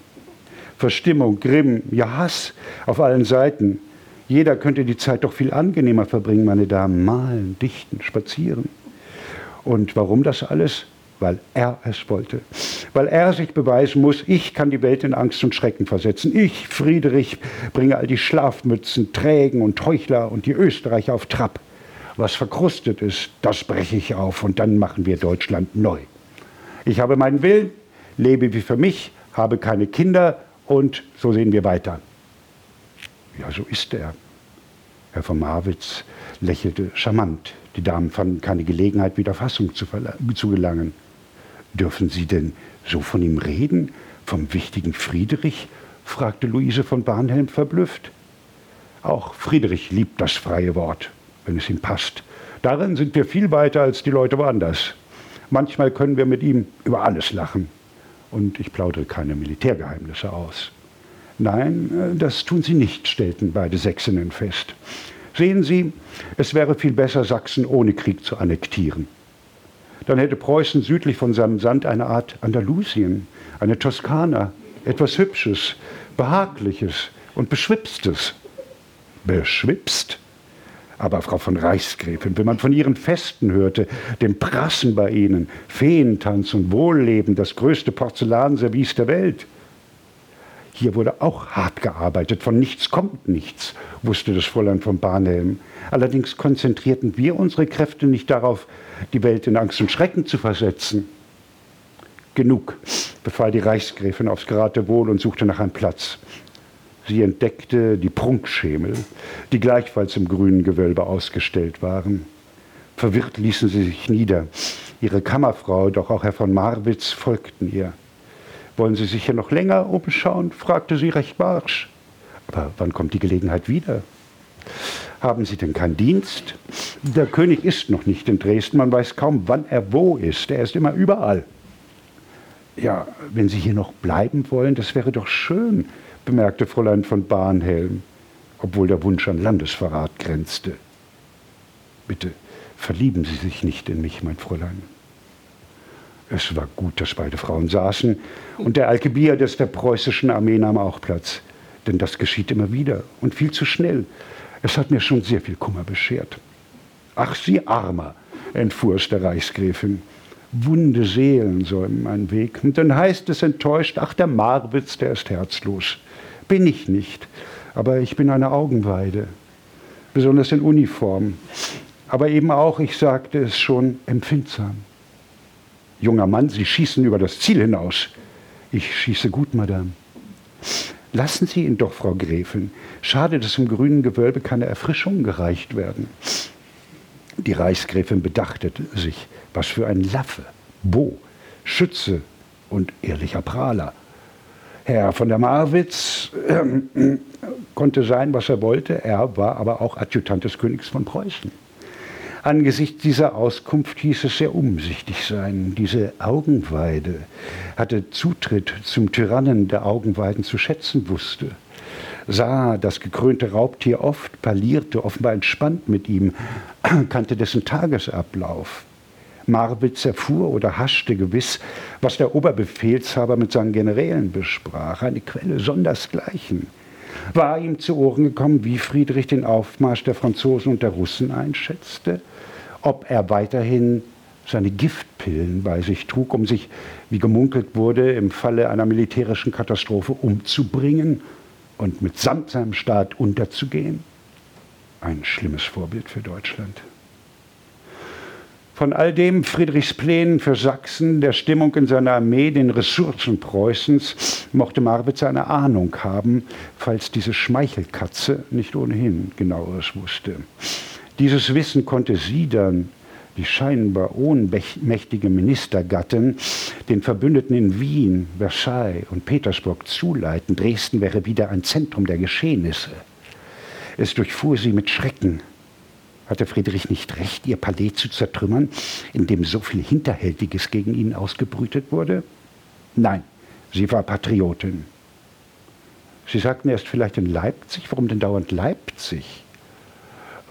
Speaker 4: Verstimmung, Grimm, ja Hass auf allen Seiten. Jeder könnte die Zeit doch viel angenehmer verbringen, meine Damen. Malen, dichten, spazieren. Und warum das alles? Weil er es wollte. Weil er sich beweisen muss, ich kann die Welt in Angst und Schrecken versetzen. Ich, Friedrich, bringe all die Schlafmützen, Trägen und Heuchler und die Österreicher auf Trab. Was verkrustet ist, das breche ich auf und dann machen wir Deutschland neu. Ich habe meinen Willen, lebe wie für mich, habe keine Kinder und so sehen wir weiter. Ja, so ist er. Herr von Marwitz lächelte charmant. Die Damen fanden keine Gelegenheit, wieder Fassung zu, zu gelangen. Dürfen Sie denn so von ihm reden? Vom wichtigen Friedrich? fragte Luise von Barnhelm verblüfft. Auch Friedrich liebt das freie Wort, wenn es ihm passt. Darin sind wir viel weiter als die Leute woanders. Manchmal können wir mit ihm über alles lachen. Und ich plaudere keine Militärgeheimnisse aus. Nein, äh, das tun sie nicht, stellten beide Sächsinnen fest. Sehen Sie, es wäre viel besser, Sachsen ohne Krieg zu annektieren. Dann hätte Preußen südlich von seinem Sand eine Art Andalusien, eine Toskana, etwas Hübsches, Behagliches und Beschwipstes. Beschwipst? Aber Frau von Reichsgräfin, wenn man von ihren Festen hörte, dem Prassen bei ihnen, Feentanz und Wohlleben, das größte Porzellanservice der Welt. Hier wurde auch hart gearbeitet, von nichts kommt nichts, wusste das Fräulein von Barnhelm. Allerdings konzentrierten wir unsere Kräfte nicht darauf, die Welt in Angst und Schrecken zu versetzen. Genug, befahl die Reichsgräfin aufs Geratewohl und suchte nach einem Platz. Sie entdeckte die Prunkschemel, die gleichfalls im grünen Gewölbe ausgestellt waren. Verwirrt ließen sie sich nieder. Ihre Kammerfrau, doch auch Herr von Marwitz folgten ihr. Wollen Sie sich hier noch länger umschauen? fragte sie recht barsch. Aber wann kommt die Gelegenheit wieder? Haben Sie denn keinen Dienst? Der König ist noch nicht in Dresden. Man weiß kaum, wann er wo ist. Er ist immer überall. Ja, wenn Sie hier noch bleiben wollen, das wäre doch schön, bemerkte Fräulein von Barnhelm, obwohl der Wunsch an Landesverrat grenzte. Bitte verlieben Sie sich nicht in mich, mein Fräulein. Es war gut, dass beide Frauen saßen und der Alkebiades der preußischen Armee nahm auch Platz. Denn das geschieht immer wieder und viel zu schnell. Es hat mir schon sehr viel Kummer beschert. Ach, Sie Armer, entfuhr es der Reichsgräfin. Wunde Seelen säumen meinen Weg. Und dann heißt es enttäuscht, ach, der Marwitz, der ist herzlos. Bin ich nicht, aber ich bin eine Augenweide, besonders in Uniform. Aber eben auch, ich sagte es schon, empfindsam. Junger Mann, Sie schießen über das Ziel hinaus. Ich schieße gut, Madame. Lassen Sie ihn doch, Frau Gräfin. Schade, dass im grünen Gewölbe keine Erfrischungen gereicht werden. Die Reichsgräfin bedachte sich. Was für ein Laffe, Bo, Schütze und ehrlicher Prahler. Herr von der Marwitz äh, konnte sein, was er wollte. Er war aber auch Adjutant des Königs von Preußen. Angesichts dieser Auskunft hieß es sehr umsichtig sein. Diese Augenweide hatte Zutritt zum Tyrannen, der Augenweiden zu schätzen wusste. Sah das gekrönte Raubtier oft, parlierte offenbar entspannt mit ihm, kannte dessen Tagesablauf. Marwitz erfuhr oder haschte gewiss, was der Oberbefehlshaber mit seinen Generälen besprach, eine Quelle sondersgleichen. War ihm zu Ohren gekommen, wie Friedrich den Aufmarsch der Franzosen und der Russen einschätzte? Ob er weiterhin seine Giftpillen bei sich trug, um sich, wie gemunkelt wurde, im Falle einer militärischen Katastrophe umzubringen und mitsamt seinem Staat unterzugehen? Ein schlimmes Vorbild für Deutschland. Von all dem Friedrichs Plänen für Sachsen, der Stimmung in seiner Armee, den Ressourcen Preußens, mochte Marwitz eine Ahnung haben, falls diese Schmeichelkatze nicht ohnehin genaueres wusste. Dieses Wissen konnte sie dann, die scheinbar ohnmächtige Ministergattin, den Verbündeten in Wien, Versailles und Petersburg zuleiten. Dresden wäre wieder ein Zentrum der Geschehnisse. Es durchfuhr sie mit Schrecken, hatte Friedrich nicht recht, ihr Palais zu zertrümmern, in dem so viel Hinterhältiges gegen ihn ausgebrütet wurde? Nein, sie war Patriotin. Sie sagten erst vielleicht in Leipzig. Warum denn dauernd Leipzig?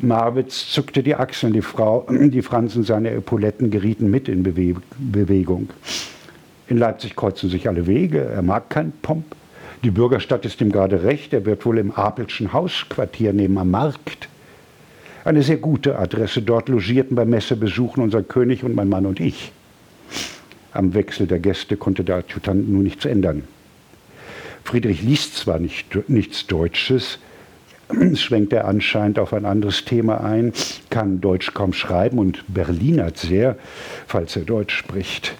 Speaker 4: Marwitz zuckte die Achseln. Die, Frau, die Fransen seiner Epauletten gerieten mit in Bewegung. In Leipzig kreuzen sich alle Wege. Er mag keinen Pomp. Die Bürgerstadt ist ihm gerade recht. Er wird wohl im Apelschen Hausquartier neben am Markt eine sehr gute Adresse. Dort logierten beim Messebesuchen unser König und mein Mann und ich. Am Wechsel der Gäste konnte der Adjutant nun nichts ändern. Friedrich liest zwar nicht, nichts Deutsches, schwenkt er anscheinend auf ein anderes Thema ein, kann Deutsch kaum schreiben und Berlinert sehr, falls er Deutsch spricht.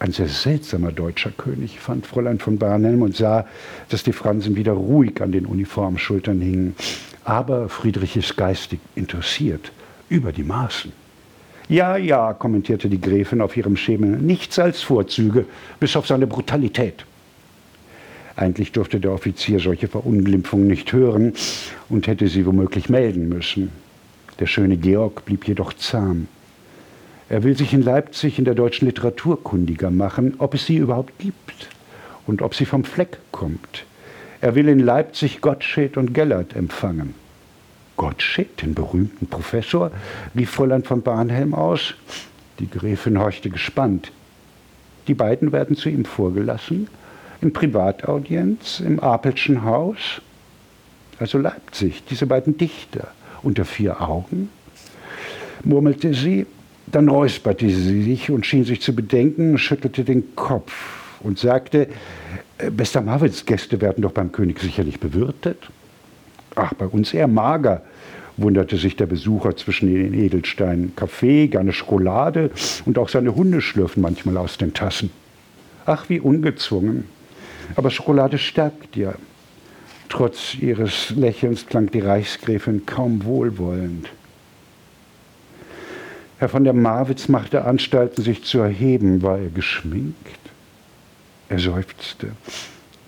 Speaker 4: Ein sehr seltsamer deutscher König, fand Fräulein von Barnhelm und sah, dass die Fransen wieder ruhig an den Uniformschultern hingen. Aber Friedrich ist geistig interessiert, über die Maßen. Ja, ja, kommentierte die Gräfin auf ihrem Schemel, nichts als Vorzüge, bis auf seine Brutalität. Eigentlich durfte der Offizier solche Verunglimpfungen nicht hören und hätte sie womöglich melden müssen. Der schöne Georg blieb jedoch zahm. Er will sich in Leipzig in der deutschen Literatur kundiger machen, ob es sie überhaupt gibt und ob sie vom Fleck kommt. Er will in Leipzig Gottsched und Gellert empfangen. Gottsched, den berühmten Professor, rief Fräulein von Barnhelm aus. Die Gräfin horchte gespannt. Die beiden werden zu ihm vorgelassen, in Privataudienz im Apelschen Haus. Also Leipzig, diese beiden Dichter unter vier Augen, murmelte sie, dann räusperte sie sich und schien sich zu bedenken, schüttelte den Kopf und sagte, äh, bester Marvels Gäste werden doch beim König sicherlich bewirtet. Ach, bei uns eher mager, wunderte sich der Besucher zwischen den Edelsteinen. Kaffee, gerne Schokolade und auch seine Hunde schlürfen manchmal aus den Tassen. Ach, wie ungezwungen. Aber Schokolade stärkt ja. Trotz ihres Lächelns klang die Reichsgräfin kaum wohlwollend. Herr von der Marwitz machte Anstalten, sich zu erheben. War er geschminkt? Er seufzte.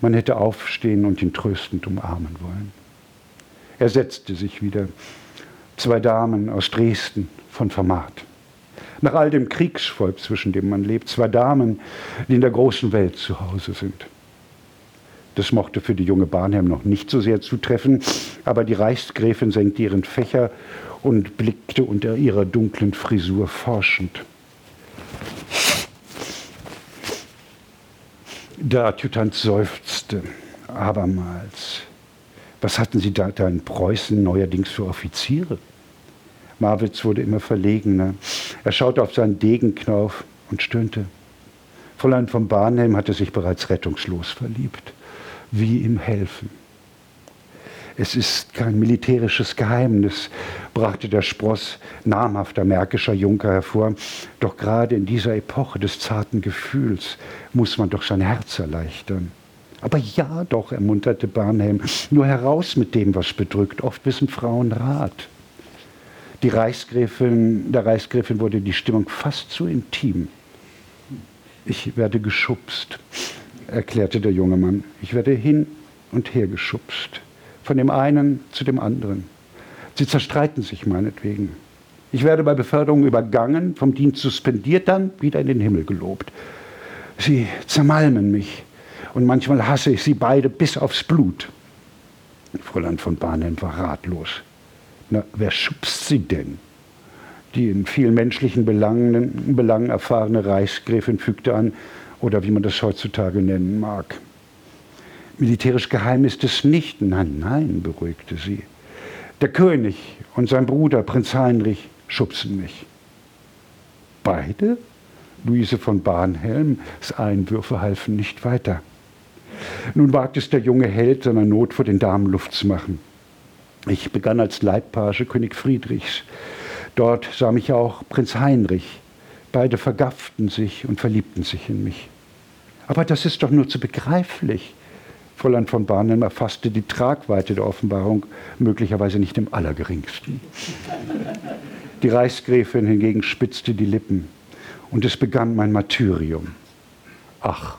Speaker 4: Man hätte aufstehen und ihn tröstend umarmen wollen. Er setzte sich wieder. Zwei Damen aus Dresden von Format. Nach all dem Kriegsvolk, zwischen dem man lebt, zwei Damen, die in der großen Welt zu Hause sind. Das mochte für die junge Barnhelm noch nicht so sehr zutreffen, aber die Reichsgräfin senkte ihren Fächer und blickte unter ihrer dunklen Frisur forschend. Der Adjutant seufzte abermals. Was hatten Sie da, da in Preußen neuerdings für Offiziere? Marwitz wurde immer verlegener. Er schaute auf seinen Degenknauf und stöhnte. Fräulein von Barnhelm hatte sich bereits rettungslos verliebt wie im Helfen. Es ist kein militärisches Geheimnis, brachte der Spross namhafter märkischer Junker hervor. Doch gerade in dieser Epoche des zarten Gefühls muss man doch sein Herz erleichtern. Aber ja doch, ermunterte Barnhelm, nur heraus mit dem, was bedrückt. Oft wissen Frauen Rat. Die Reichsgräfin, der Reichsgräfin wurde die Stimmung fast zu intim. Ich werde geschubst erklärte der junge Mann. Ich werde hin und her geschubst, von dem einen zu dem anderen. Sie zerstreiten sich meinetwegen. Ich werde bei Beförderung übergangen, vom Dienst suspendiert, dann wieder in den Himmel gelobt. Sie zermalmen mich und manchmal hasse ich sie beide bis aufs Blut. Fräulein von Barnen war ratlos. Na, wer schubst sie denn? Die in vielen menschlichen Belangen, Belangen erfahrene Reichsgräfin fügte an, oder wie man das heutzutage nennen mag. Militärisch geheim ist es nicht. Nein, nein, beruhigte sie. Der König und sein Bruder, Prinz Heinrich, schubsen mich. Beide? Luise von Barnhelms Einwürfe halfen nicht weiter. Nun wagt es der junge Held, seiner Not vor den Damen Luft zu machen. Ich begann als Leibpage König Friedrichs. Dort sah mich auch Prinz Heinrich. Beide vergafften sich und verliebten sich in mich. Aber das ist doch nur zu begreiflich. Fräulein von Barnhelm erfasste die Tragweite der Offenbarung möglicherweise nicht im allergeringsten. Die Reichsgräfin hingegen spitzte die Lippen und es begann mein Martyrium. Ach,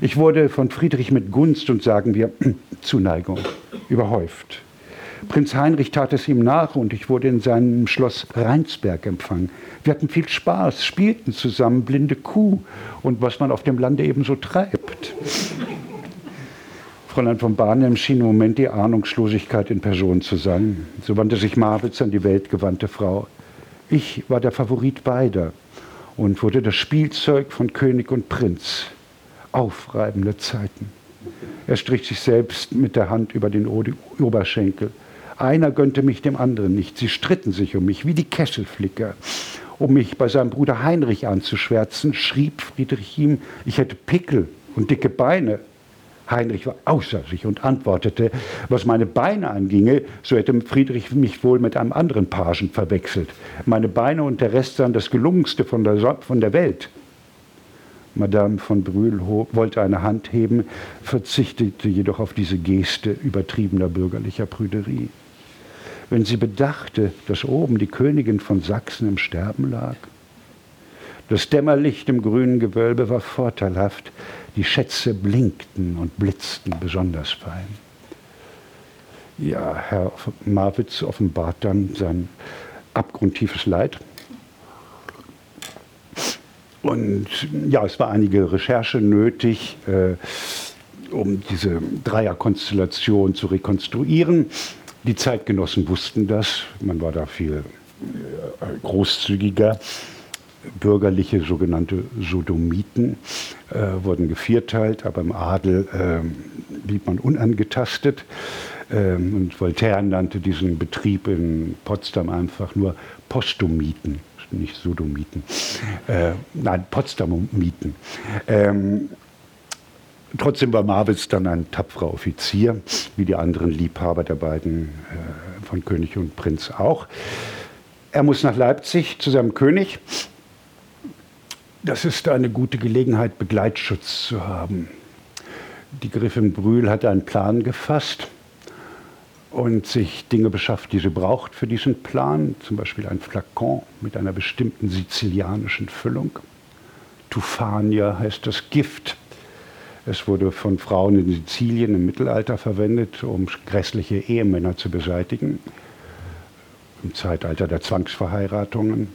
Speaker 4: ich wurde von Friedrich mit Gunst und sagen wir Zuneigung überhäuft. Prinz Heinrich tat es ihm nach und ich wurde in seinem Schloss Rheinsberg empfangen. Wir hatten viel Spaß, spielten zusammen blinde Kuh und was man auf dem Lande eben so treibt. Fräulein von Barnhelm schien im Moment die Ahnungslosigkeit in Person zu sein. So wandte sich Marwitz an die weltgewandte Frau. Ich war der Favorit beider und wurde das Spielzeug von König und Prinz. Aufreibende Zeiten. Er strich sich selbst mit der Hand über den Oberschenkel. Einer gönnte mich dem anderen nicht. Sie stritten sich um mich wie die Kesselflicker. Um mich bei seinem Bruder Heinrich anzuschwärzen, schrieb Friedrich ihm, ich hätte Pickel und dicke Beine. Heinrich war außer sich und antwortete, was meine Beine anginge, so hätte Friedrich mich wohl mit einem anderen Pagen verwechselt. Meine Beine und der Rest seien das gelungenste von der, von der Welt. Madame von Brühl wollte eine Hand heben, verzichtete jedoch auf diese Geste übertriebener bürgerlicher Prüderie wenn sie bedachte, dass oben die Königin von Sachsen im Sterben lag. Das Dämmerlicht im grünen Gewölbe war vorteilhaft. Die Schätze blinkten und blitzten besonders fein. Ja, Herr Marwitz offenbart dann sein abgrundtiefes Leid. Und ja, es war einige Recherche nötig, äh, um diese Dreierkonstellation zu rekonstruieren. Die Zeitgenossen wussten das, man war da viel äh, großzügiger. Bürgerliche sogenannte Sodomiten äh, wurden gevierteilt, aber im Adel äh, blieb man unangetastet. Ähm, und Voltaire nannte diesen Betrieb in Potsdam einfach nur Postomiten, nicht Sodomiten. Äh, nein, Potsdamomiten. Ähm, trotzdem war Marwitz dann ein tapferer Offizier, wie die anderen Liebhaber der beiden äh, von König und Prinz auch. Er muss nach Leipzig zu seinem König. Das ist eine gute Gelegenheit, Begleitschutz zu haben. Die Griffin Brühl hat einen Plan gefasst und sich Dinge beschafft, die sie braucht für diesen Plan, zum Beispiel ein Flakon mit einer bestimmten sizilianischen Füllung. Tufania heißt das Gift. Es wurde von Frauen in Sizilien im Mittelalter verwendet, um grässliche Ehemänner zu beseitigen, im Zeitalter der Zwangsverheiratungen.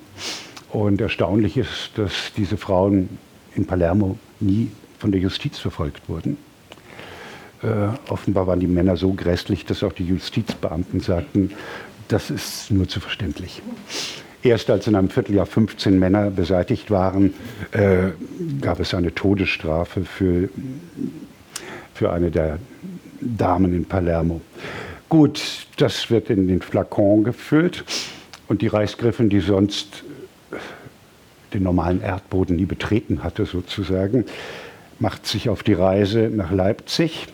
Speaker 4: Und erstaunlich ist, dass diese Frauen in Palermo nie von der Justiz verfolgt wurden. Äh, offenbar waren die Männer so grässlich, dass auch die Justizbeamten sagten, das ist nur zu verständlich. Erst als in einem Vierteljahr 15 Männer beseitigt waren, äh, gab es eine Todesstrafe für, für eine der Damen in Palermo. Gut, das wird in den Flakon gefüllt und die Reichsgriffin, die sonst den normalen Erdboden nie betreten hatte, sozusagen, macht sich auf die Reise nach Leipzig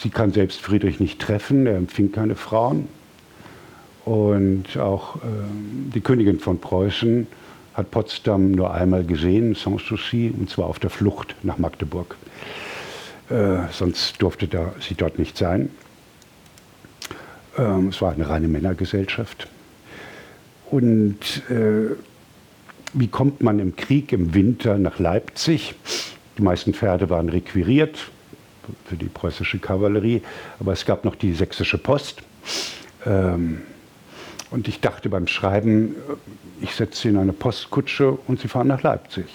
Speaker 4: Sie kann selbst Friedrich nicht treffen, er empfing keine Frauen. Und auch äh, die Königin von Preußen hat Potsdam nur einmal gesehen, sans souci, und zwar auf der Flucht nach Magdeburg. Äh, sonst durfte da, sie dort nicht sein. Ähm, es war eine reine Männergesellschaft. Und äh, wie kommt man im Krieg im Winter nach Leipzig? Die meisten Pferde waren requiriert, für die preußische Kavallerie, aber es gab noch die sächsische Post. Ähm, und ich dachte beim Schreiben, äh, ich setze sie in eine Postkutsche und sie fahren nach Leipzig.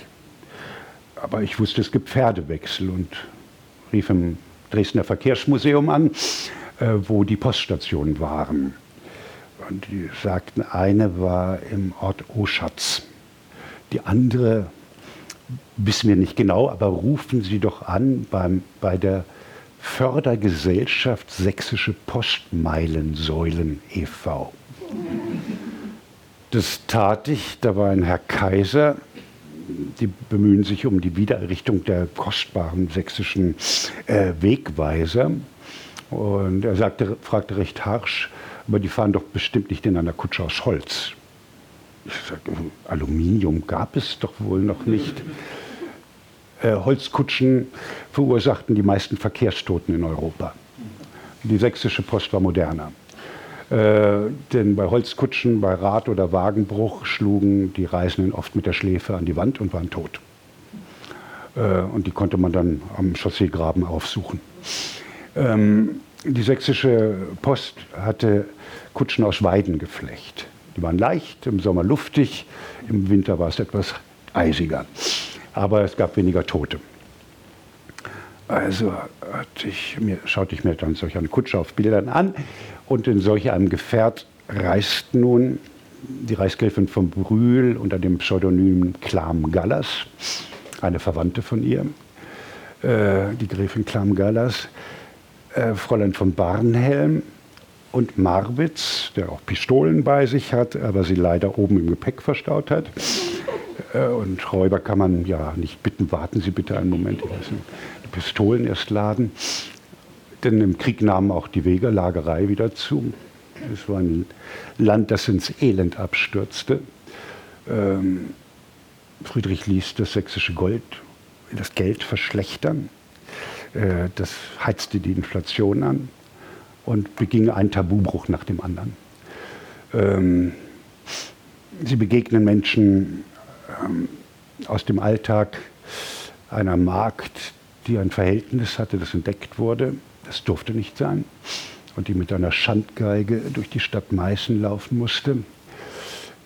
Speaker 4: Aber ich wusste, es gibt Pferdewechsel und rief im Dresdner Verkehrsmuseum an, äh, wo die Poststationen waren. Und die sagten, eine war im Ort Oschatz, die andere wissen wir nicht genau, aber rufen Sie doch an beim, bei der Fördergesellschaft Sächsische Postmeilensäulen e.V. Das tat ich, da war ein Herr Kaiser, die bemühen sich um die Wiedererrichtung der kostbaren sächsischen äh, Wegweiser. Und er sagte, fragte recht harsch, aber die fahren doch bestimmt nicht in einer Kutsche aus Holz. Ich sagte, Aluminium gab es doch wohl noch nicht. Äh, Holzkutschen verursachten die meisten Verkehrstoten in Europa. Die sächsische Post war moderner. Äh, denn bei Holzkutschen, bei Rad- oder Wagenbruch schlugen die Reisenden oft mit der Schläfe an die Wand und waren tot. Äh, und die konnte man dann am Chausseegraben aufsuchen. Ähm, die sächsische Post hatte Kutschen aus Weidengeflecht. Die waren leicht, im Sommer luftig, im Winter war es etwas eisiger aber es gab weniger Tote. Also ich mir, schaute ich mir dann solch eine Kutsche auf Bildern an und in solch einem Gefährt reist nun die Reichsgräfin von Brühl unter dem Pseudonym Klam Gallas, eine Verwandte von ihr, äh, die Gräfin Klam Gallas, äh, Fräulein von Barnhelm und Marwitz, der auch Pistolen bei sich hat, aber sie leider oben im Gepäck verstaut hat. Äh, und Räuber kann man ja nicht bitten, warten Sie bitte einen Moment, ich muss die Pistolen erst laden. Denn im Krieg nahm auch die Wegelagerei wieder zu. Es war ein Land, das ins Elend abstürzte. Ähm, Friedrich ließ das sächsische Gold, das Geld verschlechtern. Äh, das heizte die Inflation an und beging einen Tabubruch nach dem anderen. Ähm, sie begegnen Menschen ähm, aus dem Alltag einer Magd, die ein Verhältnis hatte, das entdeckt wurde. Das durfte nicht sein. Und die mit einer Schandgeige durch die Stadt Meißen laufen musste.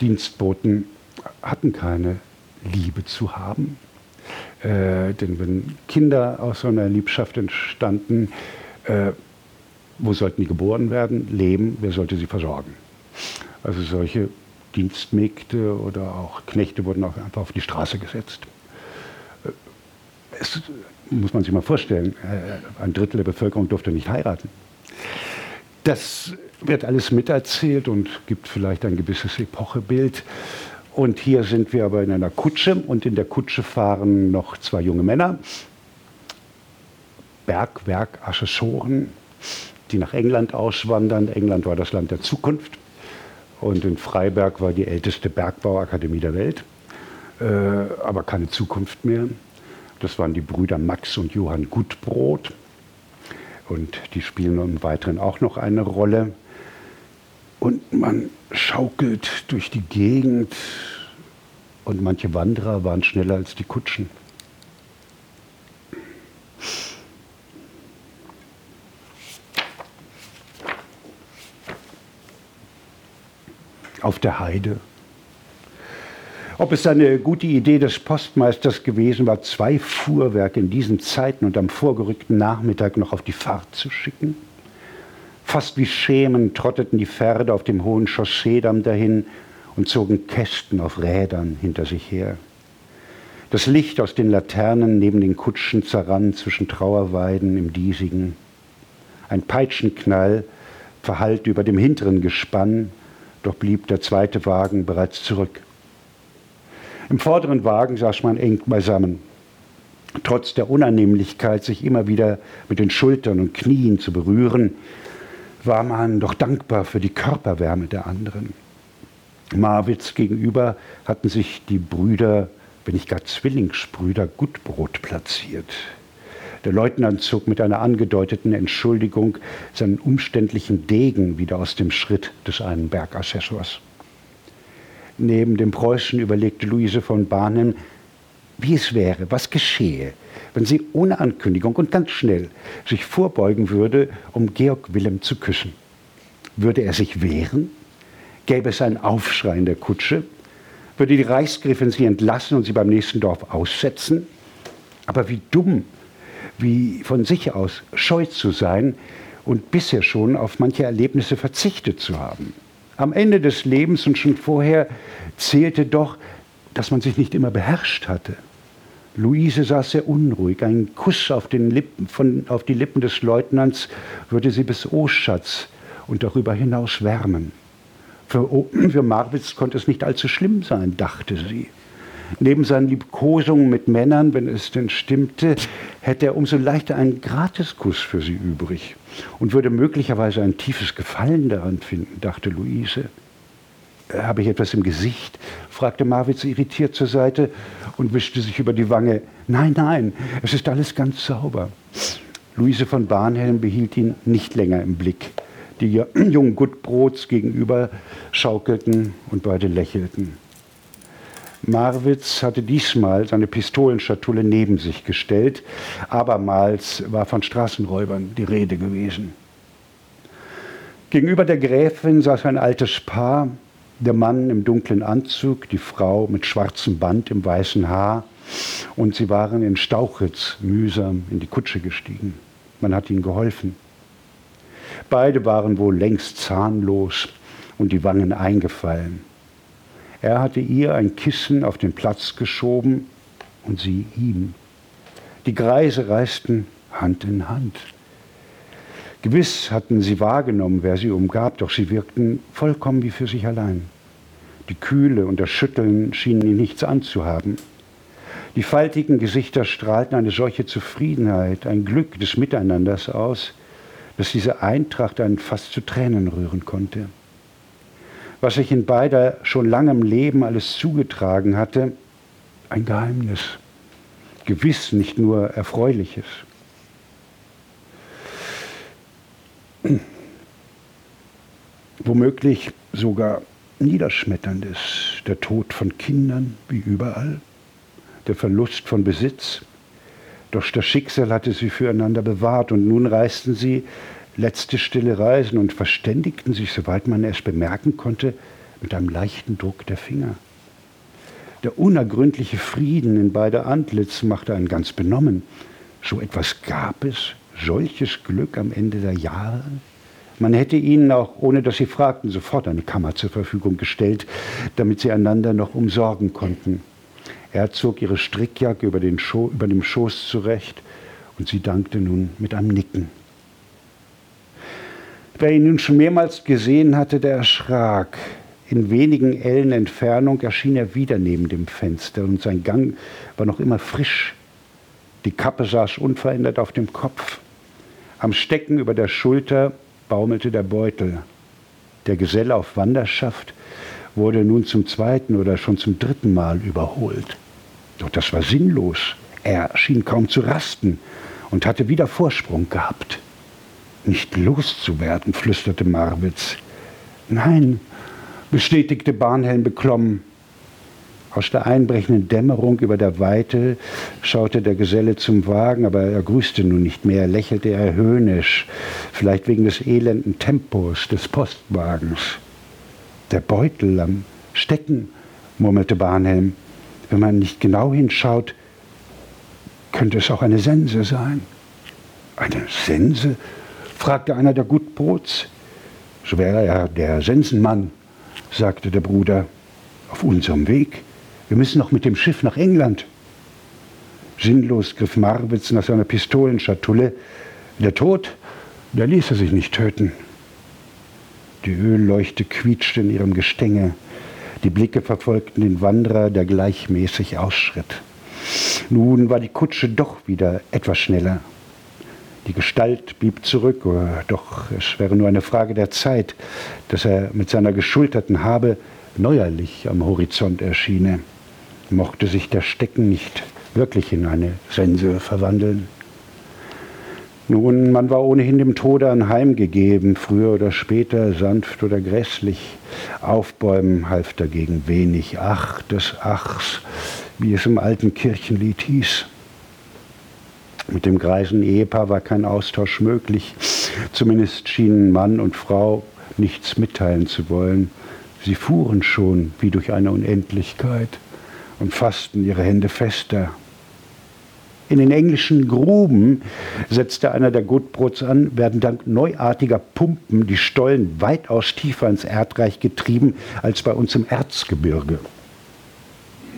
Speaker 4: Dienstboten hatten keine Liebe zu haben. Äh, denn wenn Kinder aus so einer Liebschaft entstanden, äh, wo sollten die geboren werden? Leben, wer sollte sie versorgen? Also solche Dienstmägde oder auch Knechte wurden auch einfach auf die Straße gesetzt. Äh, es muss man sich mal vorstellen, äh, ein Drittel der Bevölkerung durfte nicht heiraten. Das wird alles miterzählt und gibt vielleicht ein gewisses Epochebild. Und hier sind wir aber in einer Kutsche und in der Kutsche fahren noch zwei junge Männer, Bergwerkassessoren, die nach England auswandern. England war das Land der Zukunft und in Freiberg war die älteste Bergbauakademie der Welt, äh, aber keine Zukunft mehr. Das waren die Brüder Max und Johann Gutbrot und die spielen im Weiteren auch noch eine Rolle. Und man schaukelt durch die Gegend und manche Wanderer waren schneller als die Kutschen. Auf der Heide. Ob es eine gute Idee des Postmeisters gewesen war, zwei Fuhrwerke in diesen Zeiten und am vorgerückten Nachmittag noch auf die Fahrt zu schicken? Fast wie Schemen trotteten die Pferde auf dem hohen Chausseedamm dahin und zogen Kästen auf Rädern hinter sich her. Das Licht aus den Laternen neben den Kutschen zerrann zwischen Trauerweiden im Diesigen. Ein Peitschenknall verhallte über dem hinteren Gespann, doch blieb der zweite Wagen bereits zurück. Im vorderen Wagen saß man eng beisammen. Trotz der Unannehmlichkeit, sich immer wieder mit den Schultern und Knien zu berühren, war man doch dankbar für die Körperwärme der anderen. Marwitz gegenüber hatten sich die Brüder, wenn nicht gar Zwillingsbrüder, Gutbrot platziert. Der Leutnant zog mit einer angedeuteten Entschuldigung seinen umständlichen Degen wieder aus dem Schritt des einen Bergassessors. Neben dem Preußen überlegte Luise von Bahnen, wie es wäre, was geschehe, wenn sie ohne Ankündigung und ganz schnell sich vorbeugen würde, um Georg Wilhelm zu küssen. Würde er sich wehren? Gäbe es einen Aufschrei in der Kutsche? Würde die Reichsgriffin sie entlassen und sie beim nächsten Dorf aussetzen? Aber wie dumm, wie von sich aus scheu zu sein und bisher schon auf manche Erlebnisse verzichtet zu haben. Am Ende des Lebens und schon vorher zählte doch, dass man sich nicht immer beherrscht hatte. Luise saß sehr unruhig. Ein Kuss auf, Lippen, von, auf die Lippen des Leutnants würde sie bis Oschatz und darüber hinaus wärmen. Für, für Marwitz konnte es nicht allzu schlimm sein, dachte sie. Neben seinen Liebkosungen mit Männern, wenn es denn stimmte, hätte er umso leichter einen Gratiskuss für sie übrig und würde möglicherweise ein tiefes Gefallen daran finden, dachte Luise. Habe ich etwas im Gesicht? fragte Marwitz irritiert zur Seite und wischte sich über die Wange. Nein, nein, es ist alles ganz sauber. Luise von Barnhelm behielt ihn nicht länger im Blick. Die jungen Gutbrots gegenüber schaukelten und beide lächelten. Marwitz hatte diesmal seine Pistolenschatulle neben sich gestellt. Abermals war von Straßenräubern die Rede gewesen. Gegenüber der Gräfin saß ein altes Paar, der Mann im dunklen Anzug, die Frau mit schwarzem Band im weißen Haar, und sie waren in Stauchitz mühsam in die Kutsche gestiegen. Man hat ihnen geholfen. Beide waren wohl längst zahnlos und die Wangen eingefallen. Er hatte ihr ein Kissen auf den Platz geschoben und sie ihm. Die Greise reisten Hand in Hand. Gewiss hatten sie wahrgenommen, wer sie umgab, doch sie wirkten vollkommen wie für sich allein. Die Kühle und das Schütteln schienen ihnen nichts anzuhaben. Die faltigen Gesichter strahlten eine solche Zufriedenheit, ein Glück des Miteinanders aus, dass diese Eintracht einen fast zu Tränen rühren konnte. Was sich in beider schon langem Leben alles zugetragen hatte, ein Geheimnis, gewiss nicht nur Erfreuliches. Womöglich sogar Niederschmetterndes, der Tod von Kindern, wie überall, der Verlust von Besitz. Doch das Schicksal hatte sie füreinander bewahrt und nun reisten sie letzte stille Reisen und verständigten sich, soweit man es bemerken konnte, mit einem leichten Druck der Finger. Der unergründliche Frieden in beider Antlitz machte einen ganz benommen. So etwas gab es, solches Glück am Ende der Jahre. Man hätte ihnen auch, ohne dass sie fragten, sofort eine Kammer zur Verfügung gestellt, damit sie einander noch umsorgen konnten. Er zog ihre Strickjacke über, über dem Schoß zurecht und sie dankte nun mit einem Nicken. Wer ihn nun schon mehrmals gesehen hatte, der erschrak. In wenigen Ellen Entfernung erschien er wieder neben dem Fenster und sein Gang war noch immer frisch. Die Kappe saß unverändert auf dem Kopf. Am Stecken über der Schulter baumelte der Beutel. Der Geselle auf Wanderschaft wurde nun zum zweiten oder schon zum dritten Mal überholt. Doch das war sinnlos. Er schien kaum zu rasten und hatte wieder Vorsprung gehabt. Nicht loszuwerden, flüsterte Marwitz. Nein, bestätigte Bahnhelm beklommen. Aus der einbrechenden Dämmerung über der Weite schaute der Geselle zum Wagen, aber er grüßte nun nicht mehr, lächelte er höhnisch, vielleicht wegen des elenden Tempos des Postwagens. Der Beutel am Stecken, murmelte Bahnhelm. Wenn man nicht genau hinschaut, könnte es auch eine Sense sein. Eine Sense? Fragte einer der Gutbrots. So wäre er der Sensenmann, sagte der Bruder. Auf unserem Weg. Wir müssen noch mit dem Schiff nach England. Sinnlos griff Marwitz nach seiner Pistolenschatulle. Der Tod, der ließe sich nicht töten. Die Ölleuchte quietschte in ihrem Gestänge. Die Blicke verfolgten den Wanderer, der gleichmäßig ausschritt. Nun war die Kutsche doch wieder etwas schneller. Die Gestalt blieb zurück, doch es wäre nur eine Frage der Zeit, dass er mit seiner geschulterten Habe neuerlich am Horizont erschiene. Mochte sich der Stecken nicht wirklich in eine Sense verwandeln? Nun, man war ohnehin dem Tode anheimgegeben, früher oder später, sanft oder grässlich. Aufbäumen half dagegen wenig. Ach des Achs, wie es im alten Kirchenlied hieß. Mit dem greisen Ehepaar war kein Austausch möglich. Zumindest schienen Mann und Frau nichts mitteilen zu wollen. Sie fuhren schon wie durch eine Unendlichkeit und fassten ihre Hände fester, in den englischen Gruben, setzte einer der Gutbrots an, werden dank neuartiger Pumpen die Stollen weitaus tiefer ins Erdreich getrieben als bei uns im Erzgebirge.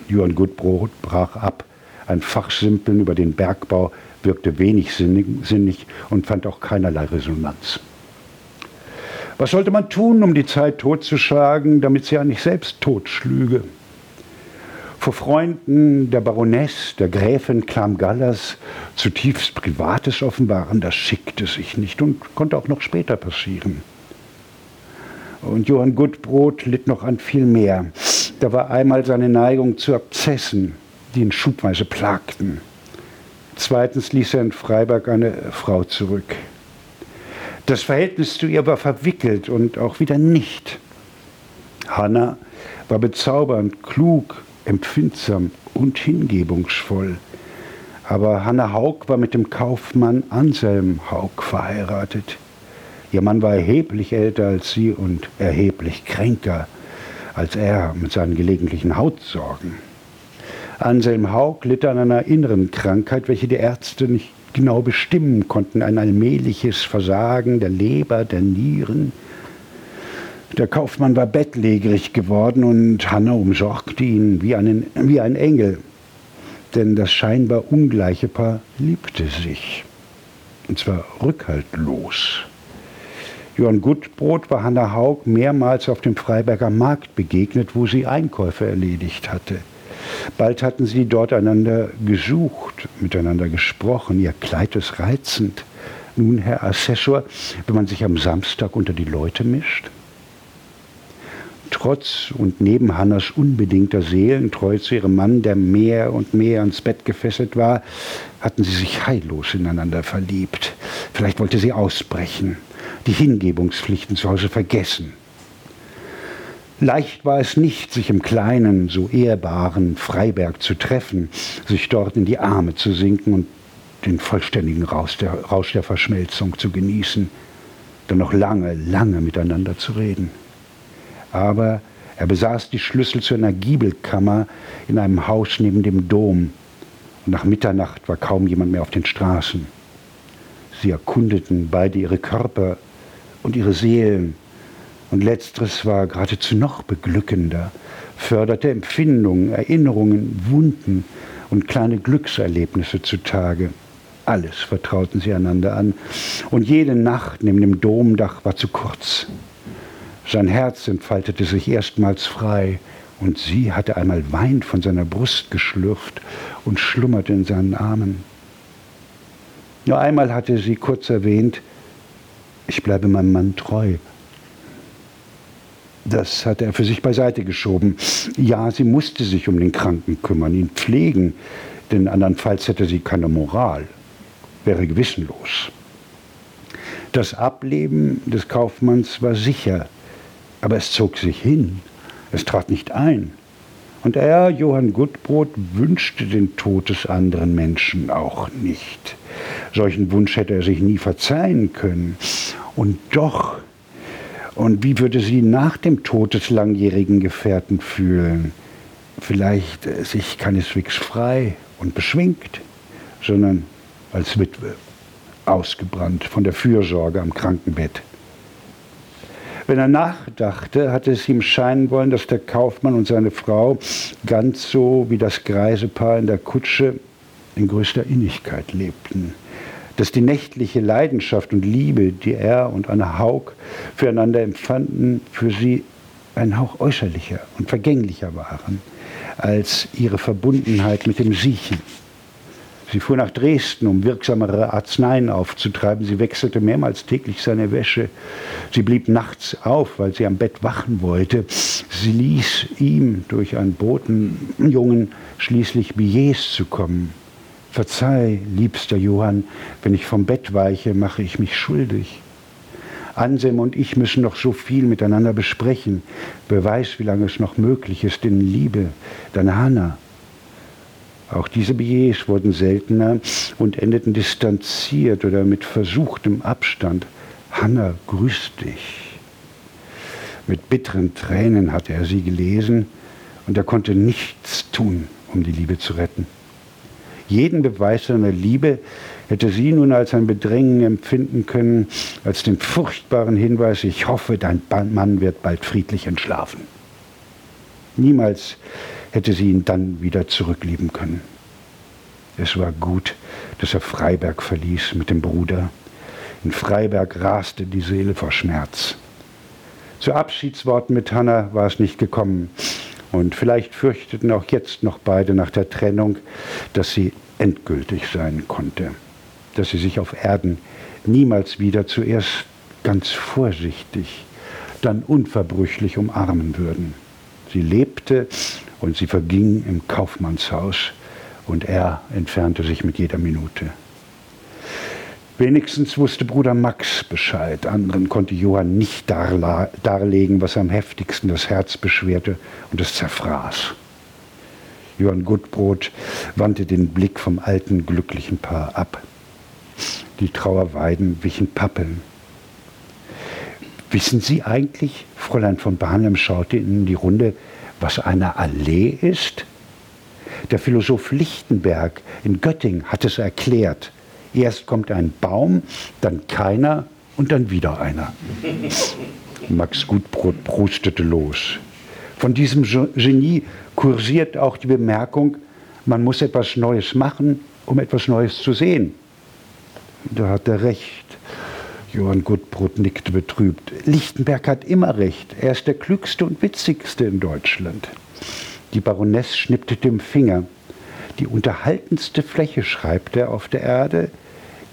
Speaker 4: Johann Gutbrot brach ab. Ein Fachsimpeln über den Bergbau wirkte wenig sinnig und fand auch keinerlei Resonanz. Was sollte man tun, um die Zeit totzuschlagen, damit sie ja nicht selbst totschlüge? vor Freunden der Baroness, der Gräfin Klamgallas zutiefst Privates offenbaren, das schickte sich nicht und konnte auch noch später passieren. Und Johann Gutbrot litt noch an viel mehr. Da war einmal seine Neigung zu Abzessen, die ihn schubweise plagten. Zweitens ließ er in Freiberg eine Frau zurück. Das Verhältnis zu ihr war verwickelt und auch wieder nicht. Hanna war bezaubernd, klug, empfindsam und hingebungsvoll. Aber Hanna Haug war mit dem Kaufmann Anselm Haug verheiratet. Ihr Mann war erheblich älter als sie und erheblich kränker als er mit seinen gelegentlichen Hautsorgen. Anselm Haug litt an einer inneren Krankheit, welche die Ärzte nicht genau bestimmen konnten, ein allmähliches Versagen der Leber, der Nieren, der Kaufmann war bettlägerig geworden und Hanna umsorgte ihn wie, einen, wie ein Engel. Denn das scheinbar ungleiche Paar liebte sich. Und zwar rückhaltlos. Johann Gutbrot war Hanna Haug mehrmals auf dem Freiberger Markt begegnet, wo sie Einkäufe erledigt hatte. Bald hatten sie dort einander gesucht, miteinander gesprochen. Ihr Kleid ist reizend. Nun, Herr Assessor, wenn man sich am Samstag unter die Leute mischt? trotz und neben Hannas unbedingter Seelentreue zu ihrem Mann, der mehr und mehr ans Bett gefesselt war, hatten sie sich heillos ineinander verliebt. Vielleicht wollte sie ausbrechen, die Hingebungspflichten zu Hause vergessen. Leicht war es nicht, sich im kleinen, so ehrbaren Freiberg zu treffen, sich dort in die Arme zu sinken und den vollständigen Rausch der, Rausch der Verschmelzung zu genießen, dann noch lange, lange miteinander zu reden. Aber er besaß die Schlüssel zu einer Giebelkammer in einem Haus neben dem Dom. Und nach Mitternacht war kaum jemand mehr auf den Straßen. Sie erkundeten beide ihre Körper und ihre Seelen und letzteres war geradezu noch beglückender, förderte Empfindungen, Erinnerungen, Wunden und kleine Glückserlebnisse zutage. Alles vertrauten sie einander an. Und jede Nacht neben dem Domdach war zu kurz. Sein Herz entfaltete sich erstmals frei, und sie hatte einmal Wein von seiner Brust geschlürft und schlummerte in seinen Armen. Nur einmal hatte sie kurz erwähnt, ich bleibe meinem Mann treu das hat er für sich beiseite geschoben. Ja, sie musste sich um den Kranken kümmern, ihn pflegen, denn andernfalls hätte sie keine Moral, wäre gewissenlos. Das Ableben des Kaufmanns war sicher, aber es zog sich hin, es trat nicht ein. Und er, Johann Gutbrot, wünschte den Tod des anderen Menschen auch nicht. Solchen Wunsch hätte er sich nie verzeihen können. Und doch und wie würde sie nach dem Tod des langjährigen Gefährten fühlen? Vielleicht äh, sich keineswegs frei und beschwingt, sondern als Witwe, ausgebrannt von der Fürsorge am Krankenbett. Wenn er nachdachte, hatte es ihm scheinen wollen, dass der Kaufmann und seine Frau ganz so wie das greise Paar in der Kutsche in größter Innigkeit lebten dass die nächtliche Leidenschaft und Liebe, die er und Anne Haug füreinander empfanden, für sie ein Hauch äußerlicher und vergänglicher waren als ihre Verbundenheit mit dem Siechen. Sie fuhr nach Dresden, um wirksamere Arzneien aufzutreiben. Sie wechselte mehrmals täglich seine Wäsche. Sie blieb nachts auf, weil sie am Bett wachen wollte. Sie ließ ihm durch einen Botenjungen schließlich Billets zukommen. Verzeih, liebster Johann, wenn ich vom Bett weiche, mache ich mich schuldig. Anselm und ich müssen noch so viel miteinander besprechen. Wer weiß, wie lange es noch möglich ist in Liebe. Deine Hanna. Auch diese Billets wurden seltener und endeten distanziert oder mit versuchtem Abstand. Hanna, grüß dich. Mit bitteren Tränen hatte er sie gelesen und er konnte nichts tun, um die Liebe zu retten. Jeden Beweis seiner Liebe hätte sie nun als ein Bedrängen empfinden können, als den furchtbaren Hinweis, ich hoffe, dein Mann wird bald friedlich entschlafen. Niemals hätte sie ihn dann wieder zurücklieben können. Es war gut, dass er Freiberg verließ mit dem Bruder. In Freiberg raste die Seele vor Schmerz. Zu Abschiedsworten mit Hanna war es nicht gekommen. Und vielleicht fürchteten auch jetzt noch beide nach der Trennung, dass sie endgültig sein konnte, dass sie sich auf Erden niemals wieder zuerst ganz vorsichtig, dann unverbrüchlich umarmen würden. Sie lebte und sie verging im Kaufmannshaus und er entfernte sich mit jeder Minute. Wenigstens wusste Bruder Max Bescheid. Anderen konnte Johann nicht darlegen, was am heftigsten das Herz beschwerte und es zerfraß. Johann Gutbrot wandte den Blick vom alten, glücklichen Paar ab. Die Trauerweiden wichen Pappeln. Wissen Sie eigentlich, Fräulein von Barnum schaute in die Runde, was eine Allee ist? Der Philosoph Lichtenberg in Göttingen hat es erklärt. Erst kommt ein Baum, dann keiner und dann wieder einer. Max Gutbrot prustete los. Von diesem Genie kursiert auch die Bemerkung, man muss etwas Neues machen, um etwas Neues zu sehen. Da hat er recht. Johann Gutbrot nickte betrübt. Lichtenberg hat immer recht. Er ist der klügste und witzigste in Deutschland. Die Baroness schnippte dem Finger. Die unterhaltendste Fläche, schreibt er, auf der Erde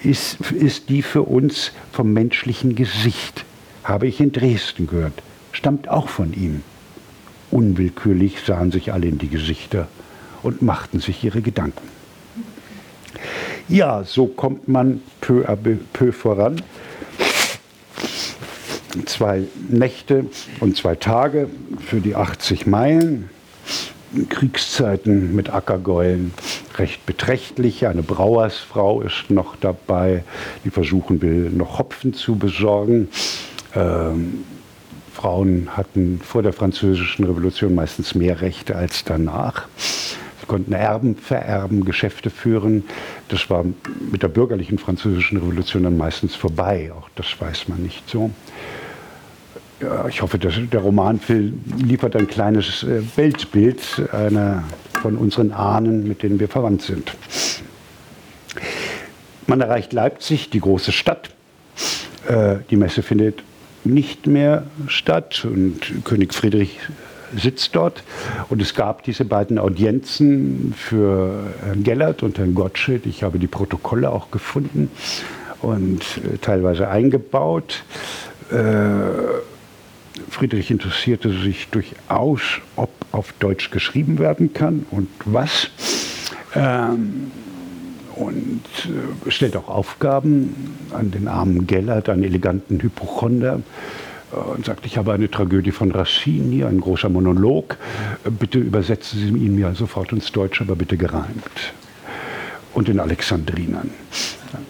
Speaker 4: ist, ist die für uns vom menschlichen Gesicht. Habe ich in Dresden gehört. Stammt auch von ihm. Unwillkürlich sahen sich alle in die Gesichter und machten sich ihre Gedanken. Ja, so kommt man peu à peu voran. zwei Nächte und zwei Tage für die 80 Meilen. Kriegszeiten mit Ackergäulen recht beträchtlich. Eine Brauersfrau ist noch dabei, die versuchen will, noch Hopfen zu besorgen. Ähm, Frauen hatten vor der Französischen Revolution meistens mehr Rechte als danach. Sie konnten Erben vererben, Geschäfte führen. Das war mit der bürgerlichen Französischen Revolution dann meistens vorbei. Auch das weiß man nicht so. Ich hoffe, der Romanfilm liefert ein kleines äh, Weltbild einer von unseren Ahnen, mit denen wir verwandt sind. Man erreicht Leipzig, die große Stadt. Äh, die Messe findet nicht mehr statt und König Friedrich sitzt dort. Und es gab diese beiden Audienzen für Herrn Gellert und Herrn Gottsched. Ich habe die Protokolle auch gefunden und äh, teilweise eingebaut. Äh, Friedrich interessierte sich durchaus, ob auf Deutsch geschrieben werden kann und was. Ähm, und äh, stellt auch Aufgaben an den armen Gellert, einen eleganten Hypochonder. Äh, und sagt, ich habe eine Tragödie von Racine ein großer Monolog. Äh, bitte übersetzen Sie ihn mir sofort ins Deutsche, aber bitte gereimt. Und in Alexandrinern.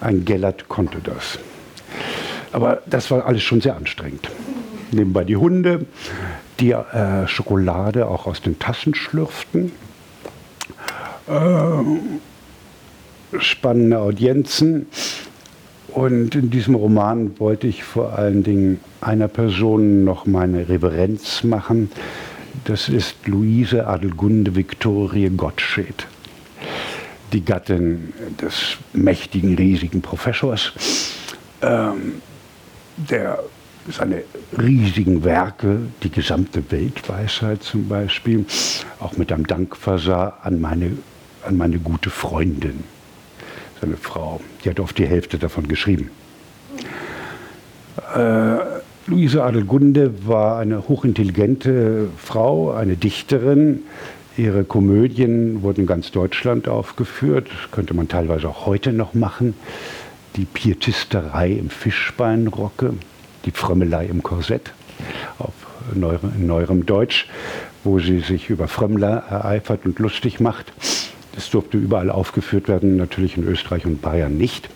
Speaker 4: Ein Gellert konnte das. Aber das war alles schon sehr anstrengend nebenbei die Hunde, die äh, Schokolade auch aus den Tassen schlürften. Äh, spannende Audienzen. Und in diesem Roman wollte ich vor allen Dingen einer Person noch meine Reverenz machen. Das ist Luise Adelgunde Viktorie Gottsched, die Gattin des mächtigen, riesigen Professors, ähm, der seine riesigen Werke, die gesamte Weltweisheit zum Beispiel, auch mit einem Dank versah an meine, an meine gute Freundin, seine Frau. Die hat oft die Hälfte davon geschrieben. Äh, Luise Adelgunde war eine hochintelligente Frau, eine Dichterin. Ihre Komödien wurden in ganz Deutschland aufgeführt. Das könnte man teilweise auch heute noch machen. Die Pietisterei im Fischbeinrocke, die Frömmelei im Korsett auf neuerem, in neuerem Deutsch, wo sie sich über Frömmler ereifert und lustig macht. Das durfte überall aufgeführt werden, natürlich in Österreich und Bayern nicht.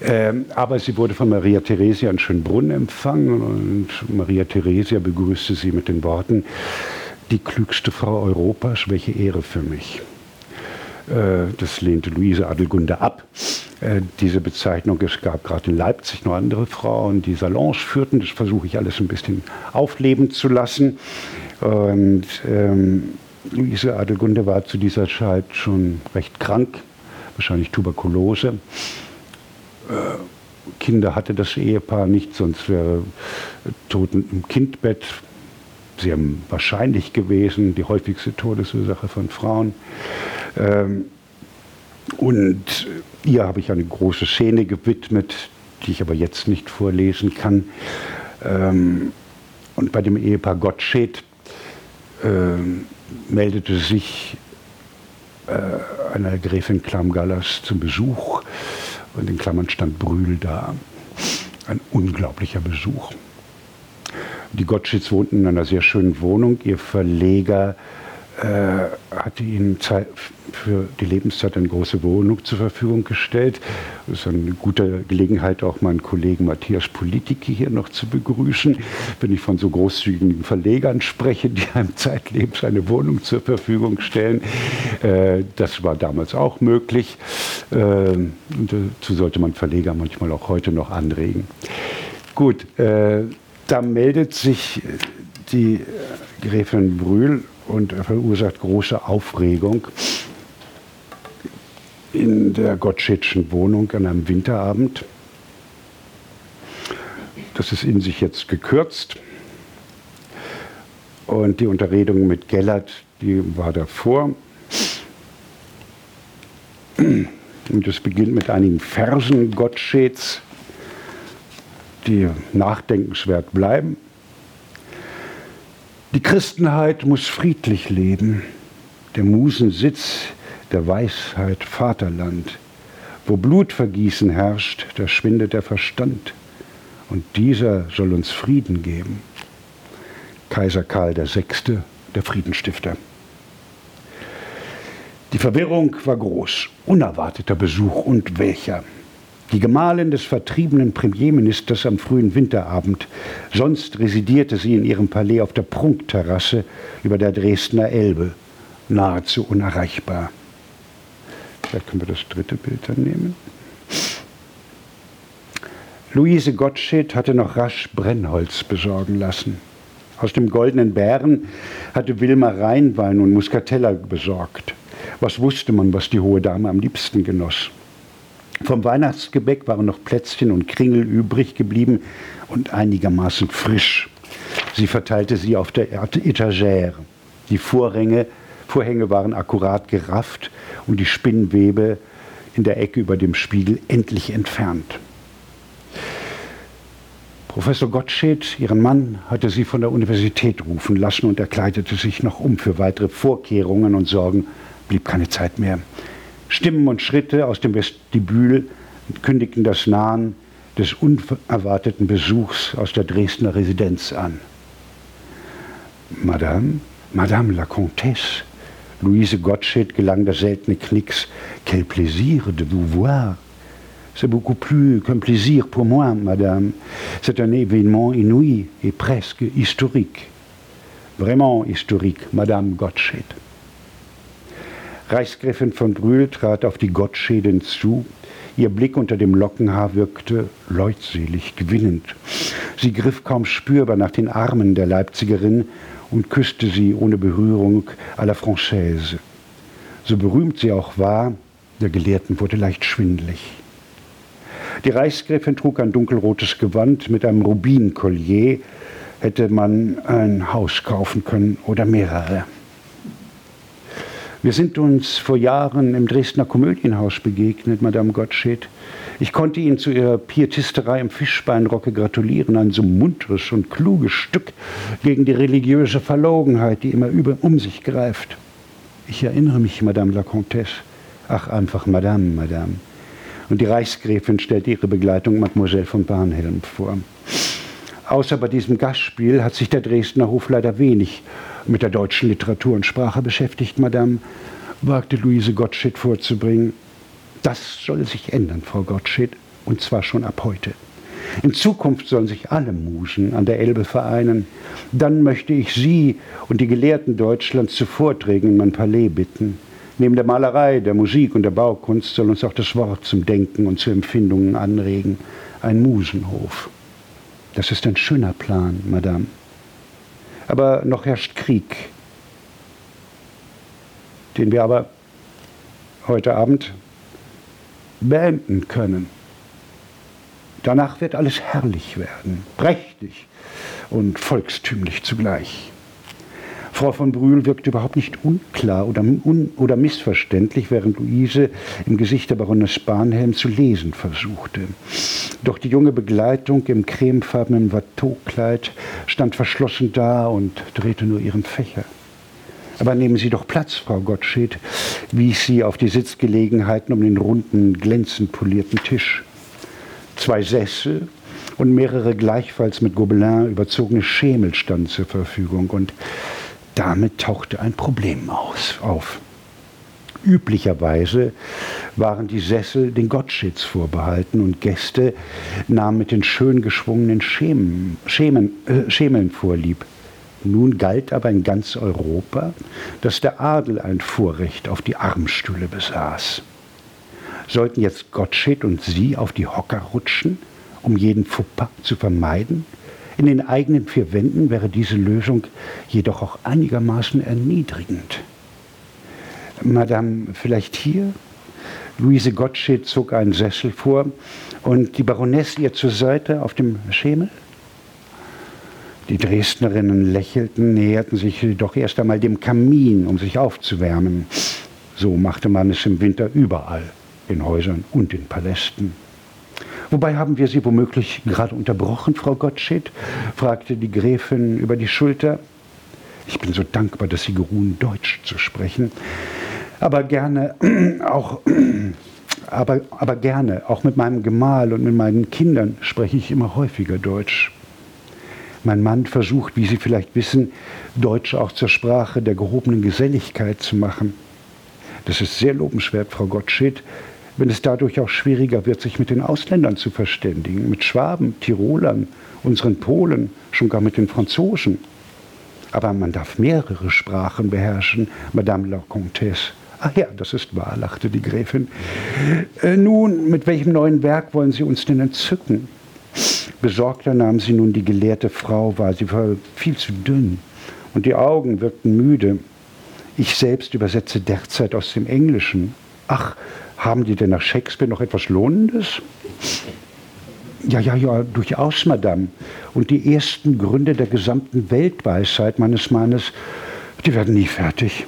Speaker 4: Ähm, aber sie wurde von Maria Theresia in Schönbrunn empfangen und Maria Theresia begrüßte sie mit den Worten, die klügste Frau Europas, welche Ehre für mich. Äh, das lehnte Luise Adelgunde ab. Äh, diese Bezeichnung. Es gab gerade in Leipzig noch andere Frauen, die Salons führten. Das versuche ich alles ein bisschen aufleben zu lassen. Und ähm, Luise Adelgunde war zu dieser Zeit schon recht krank, wahrscheinlich Tuberkulose. Äh, Kinder hatte das Ehepaar nicht, sonst wäre Toten im Kindbett sehr wahrscheinlich gewesen, die häufigste Todesursache von Frauen. Ähm, und ihr habe ich eine große Szene gewidmet, die ich aber jetzt nicht vorlesen kann. Ähm, und bei dem Ehepaar Gottsched äh, meldete sich äh, eine Gräfin Klamgallas zum Besuch und in Klammern stand Brühl da. Ein unglaublicher Besuch. Die Gottscheds wohnten in einer sehr schönen Wohnung. Ihr Verleger hatte ihnen für die Lebenszeit eine große Wohnung zur Verfügung gestellt. Das ist eine gute Gelegenheit, auch meinen Kollegen Matthias Politiki hier noch zu begrüßen. Wenn ich von so großzügigen Verlegern spreche, die einem zeitlebens eine Wohnung zur Verfügung stellen, äh, das war damals auch möglich. Äh, dazu sollte man Verleger manchmal auch heute noch anregen. Gut, äh, da meldet sich die Gräfin Brühl und verursacht große Aufregung in der Gottschedschen Wohnung an einem Winterabend. Das ist in sich jetzt gekürzt. Und die Unterredung mit Gellert, die war davor. Und es beginnt mit einigen Versen Gottscheds, die nachdenkenswert bleiben. Die Christenheit muss friedlich leben, der Musen Sitz, der Weisheit Vaterland. Wo Blutvergießen herrscht, da schwindet der Verstand. und dieser soll uns Frieden geben. Kaiser Karl VI., der Friedensstifter. Die Verwirrung war groß. Unerwarteter Besuch und welcher. Die Gemahlin des vertriebenen Premierministers am frühen Winterabend. Sonst residierte sie in ihrem Palais auf der Prunkterrasse über der Dresdner Elbe. Nahezu unerreichbar. Vielleicht können wir das dritte Bild dann nehmen. Luise Gottsched hatte noch rasch Brennholz besorgen lassen. Aus dem Goldenen Bären hatte Wilma Rheinwein und Muscatella besorgt. Was wusste man, was die hohe Dame am liebsten genoss? Vom Weihnachtsgebäck waren noch Plätzchen und Kringel übrig geblieben und einigermaßen frisch. Sie verteilte sie auf der Etagere. Die Vorhänge, Vorhänge waren akkurat gerafft und die Spinnwebe in der Ecke über dem Spiegel endlich entfernt. Professor Gottsched, ihren Mann, hatte sie von der Universität rufen lassen und er kleidete sich noch um für weitere Vorkehrungen und Sorgen blieb keine Zeit mehr. Stimmen und Schritte aus dem Vestibül kündigten das Nahen des unerwarteten Besuchs aus der Dresdner Residenz an. Madame, Madame la Comtesse, Louise Gottsched gelang der seltene Knicks. Quel plaisir de vous voir. C'est beaucoup plus qu'un plaisir pour moi, Madame. C'est un événement inouï et presque historique. Vraiment historique, Madame Gottsched. Reichsgräfin von Brühl trat auf die Gottschedin zu. Ihr Blick unter dem Lockenhaar wirkte leutselig, gewinnend. Sie griff kaum spürbar nach den Armen der Leipzigerin und küsste sie ohne Berührung à la Française. So berühmt sie auch war, der Gelehrten wurde leicht schwindlig. Die Reichsgräfin trug ein dunkelrotes Gewand mit einem Rubinkollier. Hätte man ein Haus kaufen können oder mehrere. Wir sind uns vor Jahren im Dresdner Komödienhaus begegnet, Madame Gottsched. Ich konnte Ihnen zu Ihrer Pietisterei im Fischbeinrocke gratulieren, ein so munteres und kluges Stück gegen die religiöse Verlogenheit, die immer über um sich greift. Ich erinnere mich, Madame la Comtesse. Ach, einfach Madame, Madame. Und die Reichsgräfin stellte ihre Begleitung Mademoiselle von Barnhelm vor. Außer bei diesem Gastspiel hat sich der Dresdner Hof leider wenig mit der deutschen Literatur und Sprache beschäftigt, Madame, wagte Luise Gottsched vorzubringen. Das soll sich ändern, Frau Gottsched, und zwar schon ab heute. In Zukunft sollen sich alle Musen an der Elbe vereinen. Dann möchte ich Sie und die Gelehrten Deutschlands zu Vorträgen in mein Palais bitten. Neben der Malerei, der Musik und der Baukunst soll uns auch das Wort zum Denken und zu Empfindungen anregen. Ein Musenhof. Das ist ein schöner Plan, Madame aber noch herrscht Krieg, den wir aber heute Abend beenden können. Danach wird alles herrlich werden, prächtig und volkstümlich zugleich. Frau von Brühl wirkte überhaupt nicht unklar oder, un oder missverständlich, während Luise im Gesicht der Baroness Barnhelm zu lesen versuchte. Doch die junge Begleitung im cremefarbenen Watteaukleid stand verschlossen da und drehte nur ihren Fächer. Aber nehmen Sie doch Platz, Frau Gottsched, wies sie auf die Sitzgelegenheiten um den runden, glänzend polierten Tisch. Zwei Sessel und mehrere gleichfalls mit Gobelin überzogene Schemel standen zur Verfügung. Und damit tauchte ein Problem aus, auf. Üblicherweise waren die Sessel den Gottscheds vorbehalten und Gäste nahmen mit den schön geschwungenen Schemen, Schemen, äh, Schemeln vorlieb. Nun galt aber in ganz Europa, dass der Adel ein Vorrecht auf die Armstühle besaß. Sollten jetzt Gottsched und sie auf die Hocker rutschen, um jeden Fauxpas zu vermeiden? In den eigenen vier Wänden wäre diese Lösung jedoch auch einigermaßen erniedrigend. Madame, vielleicht hier? Luise Gottsched zog einen Sessel vor und die Baronesse ihr zur Seite auf dem Schemel. Die Dresdnerinnen lächelten, näherten sich doch erst einmal dem Kamin, um sich aufzuwärmen. So machte man es im Winter überall, in Häusern und in Palästen. Wobei haben wir Sie womöglich gerade unterbrochen, Frau Gottsched? fragte die Gräfin über die Schulter. Ich bin so dankbar, dass Sie geruhen, Deutsch zu sprechen, aber gerne auch aber, aber gerne, auch mit meinem Gemahl und mit meinen Kindern spreche ich immer häufiger Deutsch. Mein Mann versucht, wie Sie vielleicht wissen, Deutsch auch zur Sprache der gehobenen Geselligkeit zu machen. Das ist sehr lobenswert, Frau Gottsched, wenn es dadurch auch schwieriger wird, sich mit den Ausländern zu verständigen, mit Schwaben, Tirolern, unseren Polen, schon gar mit den Franzosen. Aber man darf mehrere Sprachen beherrschen, Madame la Comtesse. Ach ja, das ist wahr, lachte die Gräfin. Äh, nun, mit welchem neuen Werk wollen Sie uns denn entzücken? Besorgter nahm sie nun die gelehrte Frau wahr. Sie war viel zu dünn und die Augen wirkten müde. Ich selbst übersetze derzeit aus dem Englischen. Ach, haben die denn nach Shakespeare noch etwas Lohnendes? Ja, ja, ja, durchaus, Madame. Und die ersten Gründe der gesamten Weltweisheit meines Mannes, die werden nie fertig.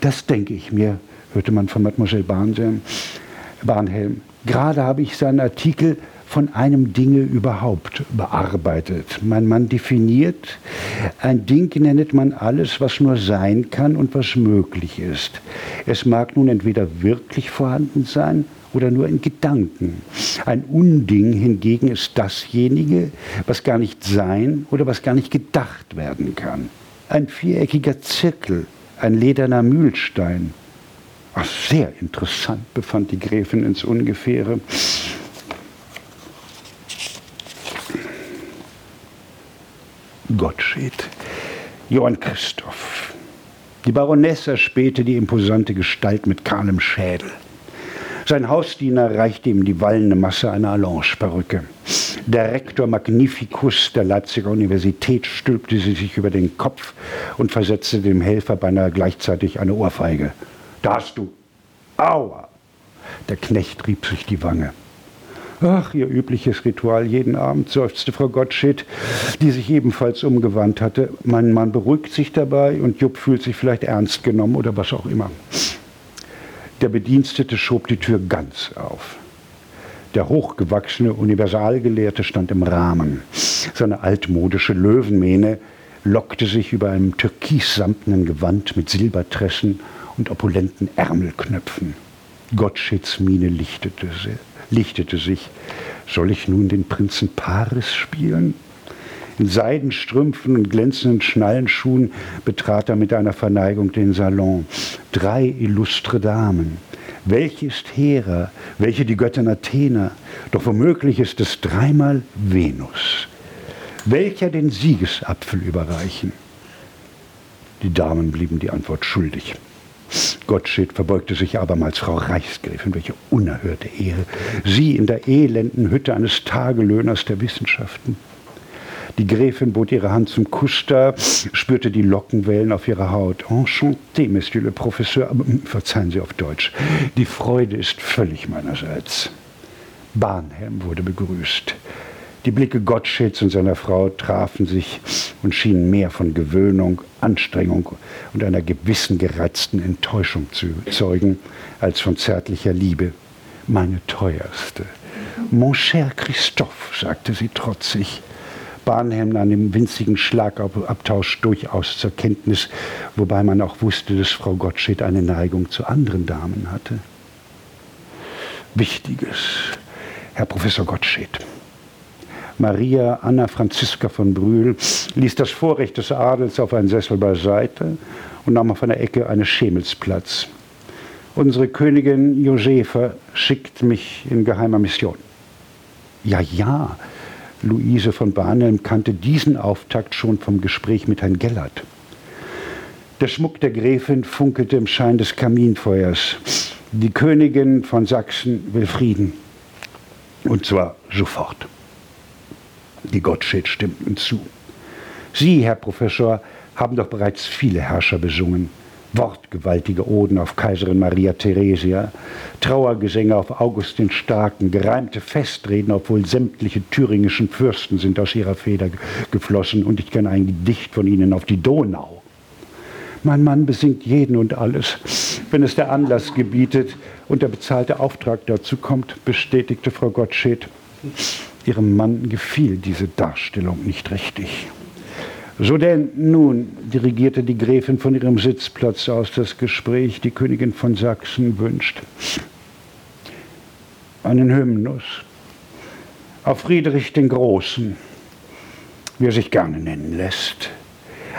Speaker 4: Das denke ich mir, hörte man von Mademoiselle Barnhelm. Gerade habe ich seinen Artikel von einem Dinge überhaupt bearbeitet. Mein Mann definiert, ein Ding nennt man alles, was nur sein kann und was möglich ist. Es mag nun entweder wirklich vorhanden sein oder nur in Gedanken. Ein Unding hingegen ist dasjenige, was gar nicht sein oder was gar nicht gedacht werden kann. Ein viereckiger Zirkel, ein lederner Mühlstein. Ach, sehr interessant, befand die Gräfin ins Ungefähre. Gottsched, Johann Christoph. Die Baronesse erspähte die imposante Gestalt mit kahlem Schädel. Sein Hausdiener reichte ihm die wallende Masse einer Allonge-Perücke. Der Rektor Magnificus der Leipziger Universität stülpte sie sich über den Kopf und versetzte dem Helfer beinahe gleichzeitig eine Ohrfeige. Da hast du. Aua! Der Knecht rieb sich die Wange. Ach, ihr übliches Ritual jeden Abend, seufzte Frau Gottsched, die sich ebenfalls umgewandt hatte. Mein Mann beruhigt sich dabei und Jupp fühlt sich vielleicht ernst genommen oder was auch immer. Der Bedienstete schob die Tür ganz auf. Der hochgewachsene Universalgelehrte stand im Rahmen. Seine altmodische Löwenmähne lockte sich über einem türkissamtenen Gewand mit Silbertressen und opulenten Ärmelknöpfen. Gottscheds Miene lichtete lichtete sich. Soll ich nun den Prinzen Paris spielen? In Seidenstrümpfen und glänzenden Schnallenschuhen betrat er mit einer Verneigung den Salon. Drei illustre Damen. Welche ist Hera? Welche die Göttin Athena? Doch womöglich ist es dreimal Venus. Welcher den Siegesapfel überreichen? Die Damen blieben die Antwort schuldig. Gottsched verbeugte sich abermals Frau Reichsgräfin, welche unerhörte Ehre. Sie in der elenden Hütte eines Tagelöhners der Wissenschaften. Die Gräfin bot ihre Hand zum Kuss dar, spürte die Lockenwellen auf ihrer Haut. Enchanté, Monsieur le Professeur, aber hm, verzeihen Sie auf Deutsch. Die Freude ist völlig meinerseits. Barnhelm wurde begrüßt. Die Blicke Gottscheds und seiner Frau trafen sich und schienen mehr von Gewöhnung, Anstrengung und einer gewissen gereizten Enttäuschung zu zeugen, als von zärtlicher Liebe. Meine teuerste. Mon cher Christophe, sagte sie trotzig. Barnhelm nahm den winzigen Schlagabtausch durchaus zur Kenntnis, wobei man auch wusste, dass Frau Gottsched eine Neigung zu anderen Damen hatte. Wichtiges, Herr Professor Gottsched. Maria Anna Franziska von Brühl ließ das Vorrecht des Adels auf einen Sessel beiseite und nahm auf einer Ecke eines Schemels Platz. Unsere Königin Josefa schickt mich in geheimer Mission. Ja, ja, Luise von Barnhelm kannte diesen Auftakt schon vom Gespräch mit Herrn Gellert. Der Schmuck der Gräfin funkelte im Schein des Kaminfeuers. Die Königin von Sachsen will Frieden. Und zwar sofort. Die Gottsched stimmten zu. Sie, Herr Professor, haben doch bereits viele Herrscher besungen. Wortgewaltige Oden auf Kaiserin Maria Theresia, Trauergesänge auf August den Starken, gereimte Festreden, obwohl sämtliche thüringischen Fürsten sind aus ihrer Feder geflossen und ich kenne ein Gedicht von ihnen auf die Donau. Mein Mann besingt jeden und alles, wenn es der Anlass gebietet und der bezahlte Auftrag dazu kommt, bestätigte Frau Gottsched. Ihrem Mann gefiel diese Darstellung nicht richtig. So denn nun dirigierte die Gräfin von ihrem Sitzplatz aus das Gespräch, die Königin von Sachsen wünscht. einen Hymnus auf Friedrich den Großen, wie er sich gerne nennen lässt.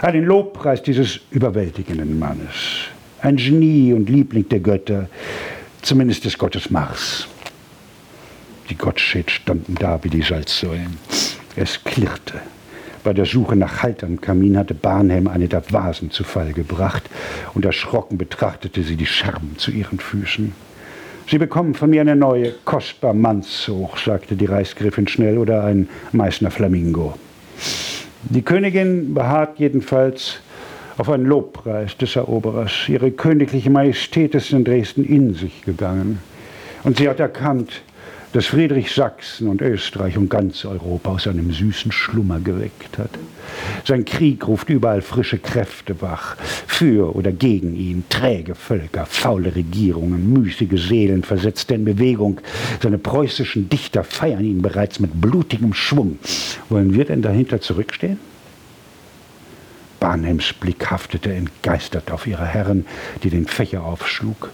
Speaker 4: Einen Lobpreis dieses überwältigenden Mannes. Ein Genie und Liebling der Götter, zumindest des Gottes Mars. Die Gottsched standen da wie die Salzsäulen. Es klirrte. Bei der Suche nach Halt am Kamin hatte Barnhelm eine der Vasen zu Fall gebracht und erschrocken betrachtete sie die Scherben zu ihren Füßen. Sie bekommen von mir eine neue, kostbar Mannshoch, sagte die Reichsgriffin schnell, oder ein Meißner Flamingo. Die Königin beharrt jedenfalls auf einen Lobpreis des Eroberers. Ihre königliche Majestät ist in Dresden in sich gegangen. Und sie hat erkannt, dass Friedrich Sachsen und Österreich und ganz Europa aus einem süßen Schlummer geweckt hat. Sein Krieg ruft überall frische Kräfte wach, für oder gegen ihn, träge Völker, faule Regierungen, müßige Seelen versetzt er in Bewegung. Seine preußischen Dichter feiern ihn bereits mit blutigem Schwung. Wollen wir denn dahinter zurückstehen? Barnheims Blick haftete entgeistert auf ihre Herren, die den Fächer aufschlug.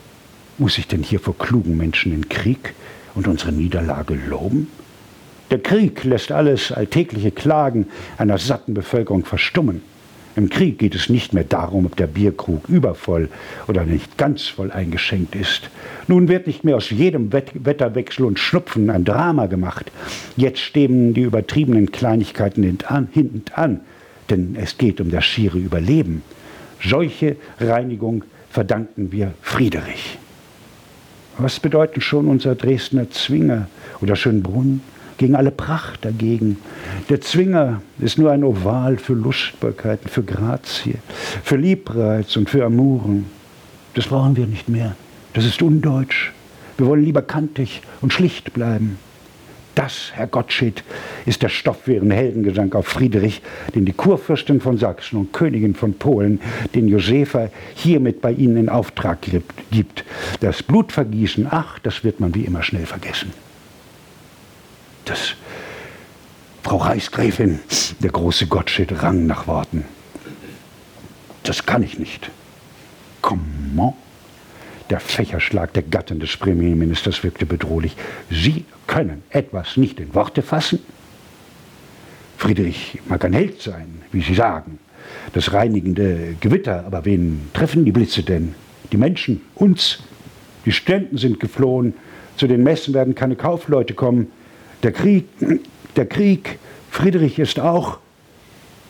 Speaker 4: Muss ich denn hier vor klugen Menschen den Krieg und unsere Niederlage loben? Der Krieg lässt alles alltägliche Klagen einer satten Bevölkerung verstummen. Im Krieg geht es nicht mehr darum, ob der Bierkrug übervoll oder nicht ganz voll eingeschenkt ist. Nun wird nicht mehr aus jedem Wetterwechsel und Schnupfen ein Drama gemacht. Jetzt stehen die übertriebenen Kleinigkeiten hinten an, denn es geht um das schiere Überleben. Solche Reinigung verdanken wir Friedrich. Was bedeuten schon unser Dresdner Zwinger oder Schönbrunn gegen alle Pracht dagegen? Der Zwinger ist nur ein Oval für Lustbarkeiten, für Grazie, für Liebreiz und für Amuren. Das brauchen wir nicht mehr. Das ist undeutsch. Wir wollen lieber kantig und schlicht bleiben. Das, Herr Gottsched, ist der Stoff für Ihren Heldengesang auf Friedrich, den die Kurfürstin von Sachsen und Königin von Polen, den Josefa hiermit bei Ihnen in Auftrag gibt. Das Blutvergießen, ach, das wird man wie immer schnell vergessen. Das, Frau Reichsgräfin, der große Gottsched rang nach Worten. Das kann ich nicht. Comment? Der Fächerschlag der Gattin des Premierministers wirkte bedrohlich. Sie können etwas nicht in Worte fassen? Friedrich mag ein Held sein, wie Sie sagen. Das reinigende Gewitter, aber wen treffen die Blitze denn? Die Menschen, uns. Die Studenten sind geflohen. Zu den Messen werden keine Kaufleute kommen. Der Krieg, der Krieg, Friedrich ist auch,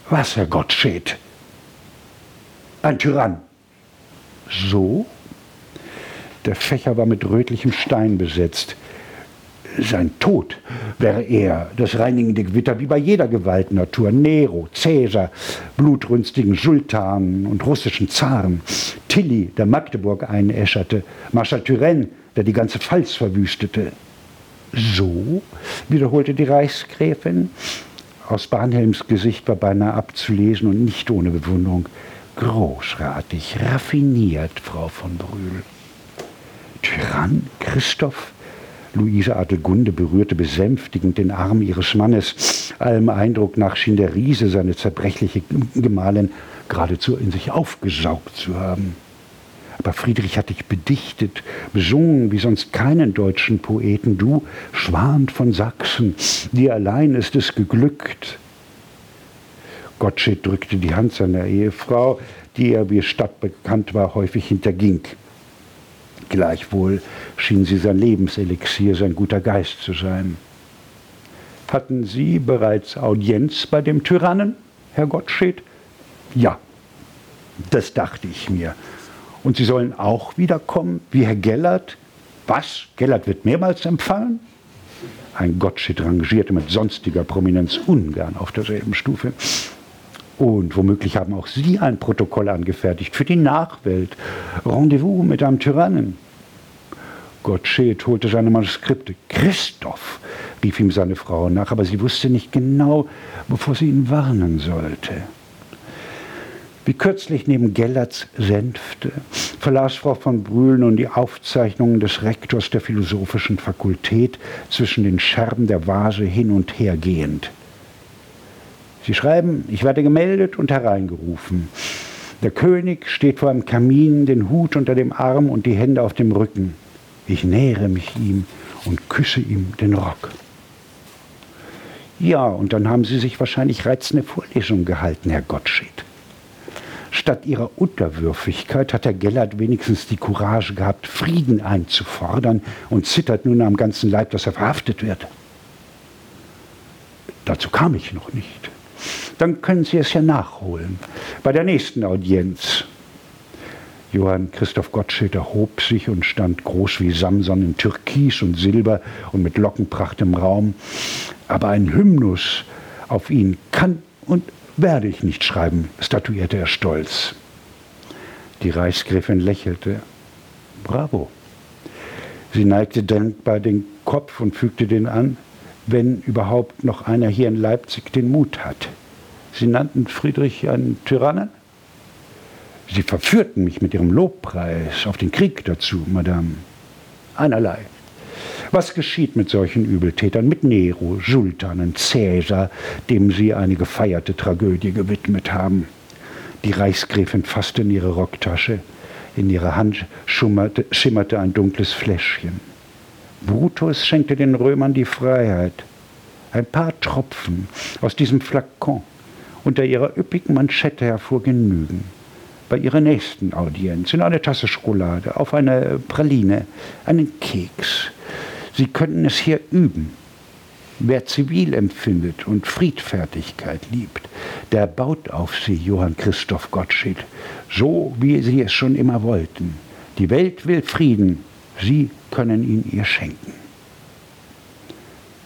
Speaker 4: was Herr Gott steht. Ein Tyrann. So? Der Fächer war mit rötlichem Stein besetzt. Sein Tod wäre er das reinigende Gewitter wie bei jeder Gewaltnatur. Nero, Cäsar, blutrünstigen Sultanen und russischen Zaren. Tilly, der Magdeburg einäscherte. Marschall Turenne, der die ganze Pfalz verwüstete. So, wiederholte die Reichsgräfin. Aus Barnhelms Gesicht war beinahe abzulesen und nicht ohne Bewunderung. Großartig, raffiniert, Frau von Brühl. Tyrann, Christoph? Luise Adelgunde berührte besänftigend den Arm ihres Mannes. Allem Eindruck nach schien der Riese seine zerbrechliche Gemahlin geradezu in sich aufgesaugt zu haben. Aber Friedrich hat dich bedichtet, besungen wie sonst keinen deutschen Poeten. Du, Schwan von Sachsen, dir allein ist es geglückt. Gottsched drückte die Hand seiner Ehefrau, die er, wie es stadtbekannt war, häufig hinterging. Gleichwohl schien sie sein Lebenselixier, sein guter Geist zu sein. Hatten Sie bereits Audienz bei dem Tyrannen, Herr Gottsched? Ja, das dachte ich mir. Und Sie sollen auch wiederkommen, wie Herr Gellert? Was? Gellert wird mehrmals empfangen? Ein Gottsched rangierte mit sonstiger Prominenz ungern auf derselben Stufe. Und womöglich haben auch Sie ein Protokoll angefertigt für die Nachwelt. Rendezvous mit einem Tyrannen. Gottsched holte seine Manuskripte. Christoph, rief ihm seine Frau nach, aber sie wusste nicht genau, wovor sie ihn warnen sollte. Wie kürzlich neben Gellerts Sänfte verlas Frau von Brühl nun die Aufzeichnungen des Rektors der Philosophischen Fakultät zwischen den Scherben der Vase hin und her gehend. Sie schreiben, ich werde gemeldet und hereingerufen. Der König steht vor einem Kamin, den Hut unter dem Arm und die Hände auf dem Rücken. Ich nähere mich ihm und küsse ihm den Rock. Ja, und dann haben Sie sich wahrscheinlich reizende Vorlesungen gehalten, Herr Gottsched. Statt ihrer Unterwürfigkeit hat Herr Gellert wenigstens die Courage gehabt, Frieden einzufordern und zittert nun am ganzen Leib, dass er verhaftet wird. Dazu kam ich noch nicht. Dann können Sie es ja nachholen. Bei der nächsten Audienz. Johann Christoph Gottsched erhob sich und stand groß wie Samson in Türkis und Silber und mit Lockenpracht im Raum. Aber ein Hymnus auf ihn kann und werde ich nicht schreiben, statuierte er stolz. Die Reichsgräfin lächelte. Bravo. Sie neigte dankbar den Kopf und fügte den an, wenn überhaupt noch einer hier in Leipzig den Mut hat. Sie nannten Friedrich einen Tyrannen? Sie verführten mich mit Ihrem Lobpreis auf den Krieg dazu, Madame. Einerlei. Was geschieht mit solchen Übeltätern, mit Nero, Sultan und Cäsar, dem Sie eine gefeierte Tragödie gewidmet haben? Die Reichsgräfin fasste in ihre Rocktasche. In ihrer Hand schimmerte, schimmerte ein dunkles Fläschchen. Brutus schenkte den Römern die Freiheit. Ein paar Tropfen aus diesem Flakon unter ihrer üppigen Manschette hervor genügen bei Ihrer nächsten Audienz in eine Tasse Schokolade, auf eine Praline, einen Keks. Sie könnten es hier üben. Wer zivil empfindet und Friedfertigkeit liebt, der baut auf sie, Johann Christoph Gottsched, so wie sie es schon immer wollten. Die Welt will Frieden, Sie können ihn ihr schenken.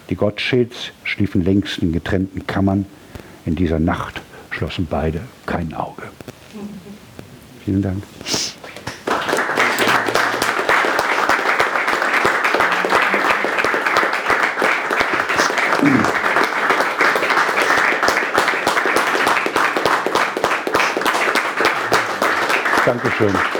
Speaker 4: Die Gottscheds schliefen längst in getrennten Kammern. In dieser Nacht schlossen beide kein Auge. Vielen Dank. Dankeschön.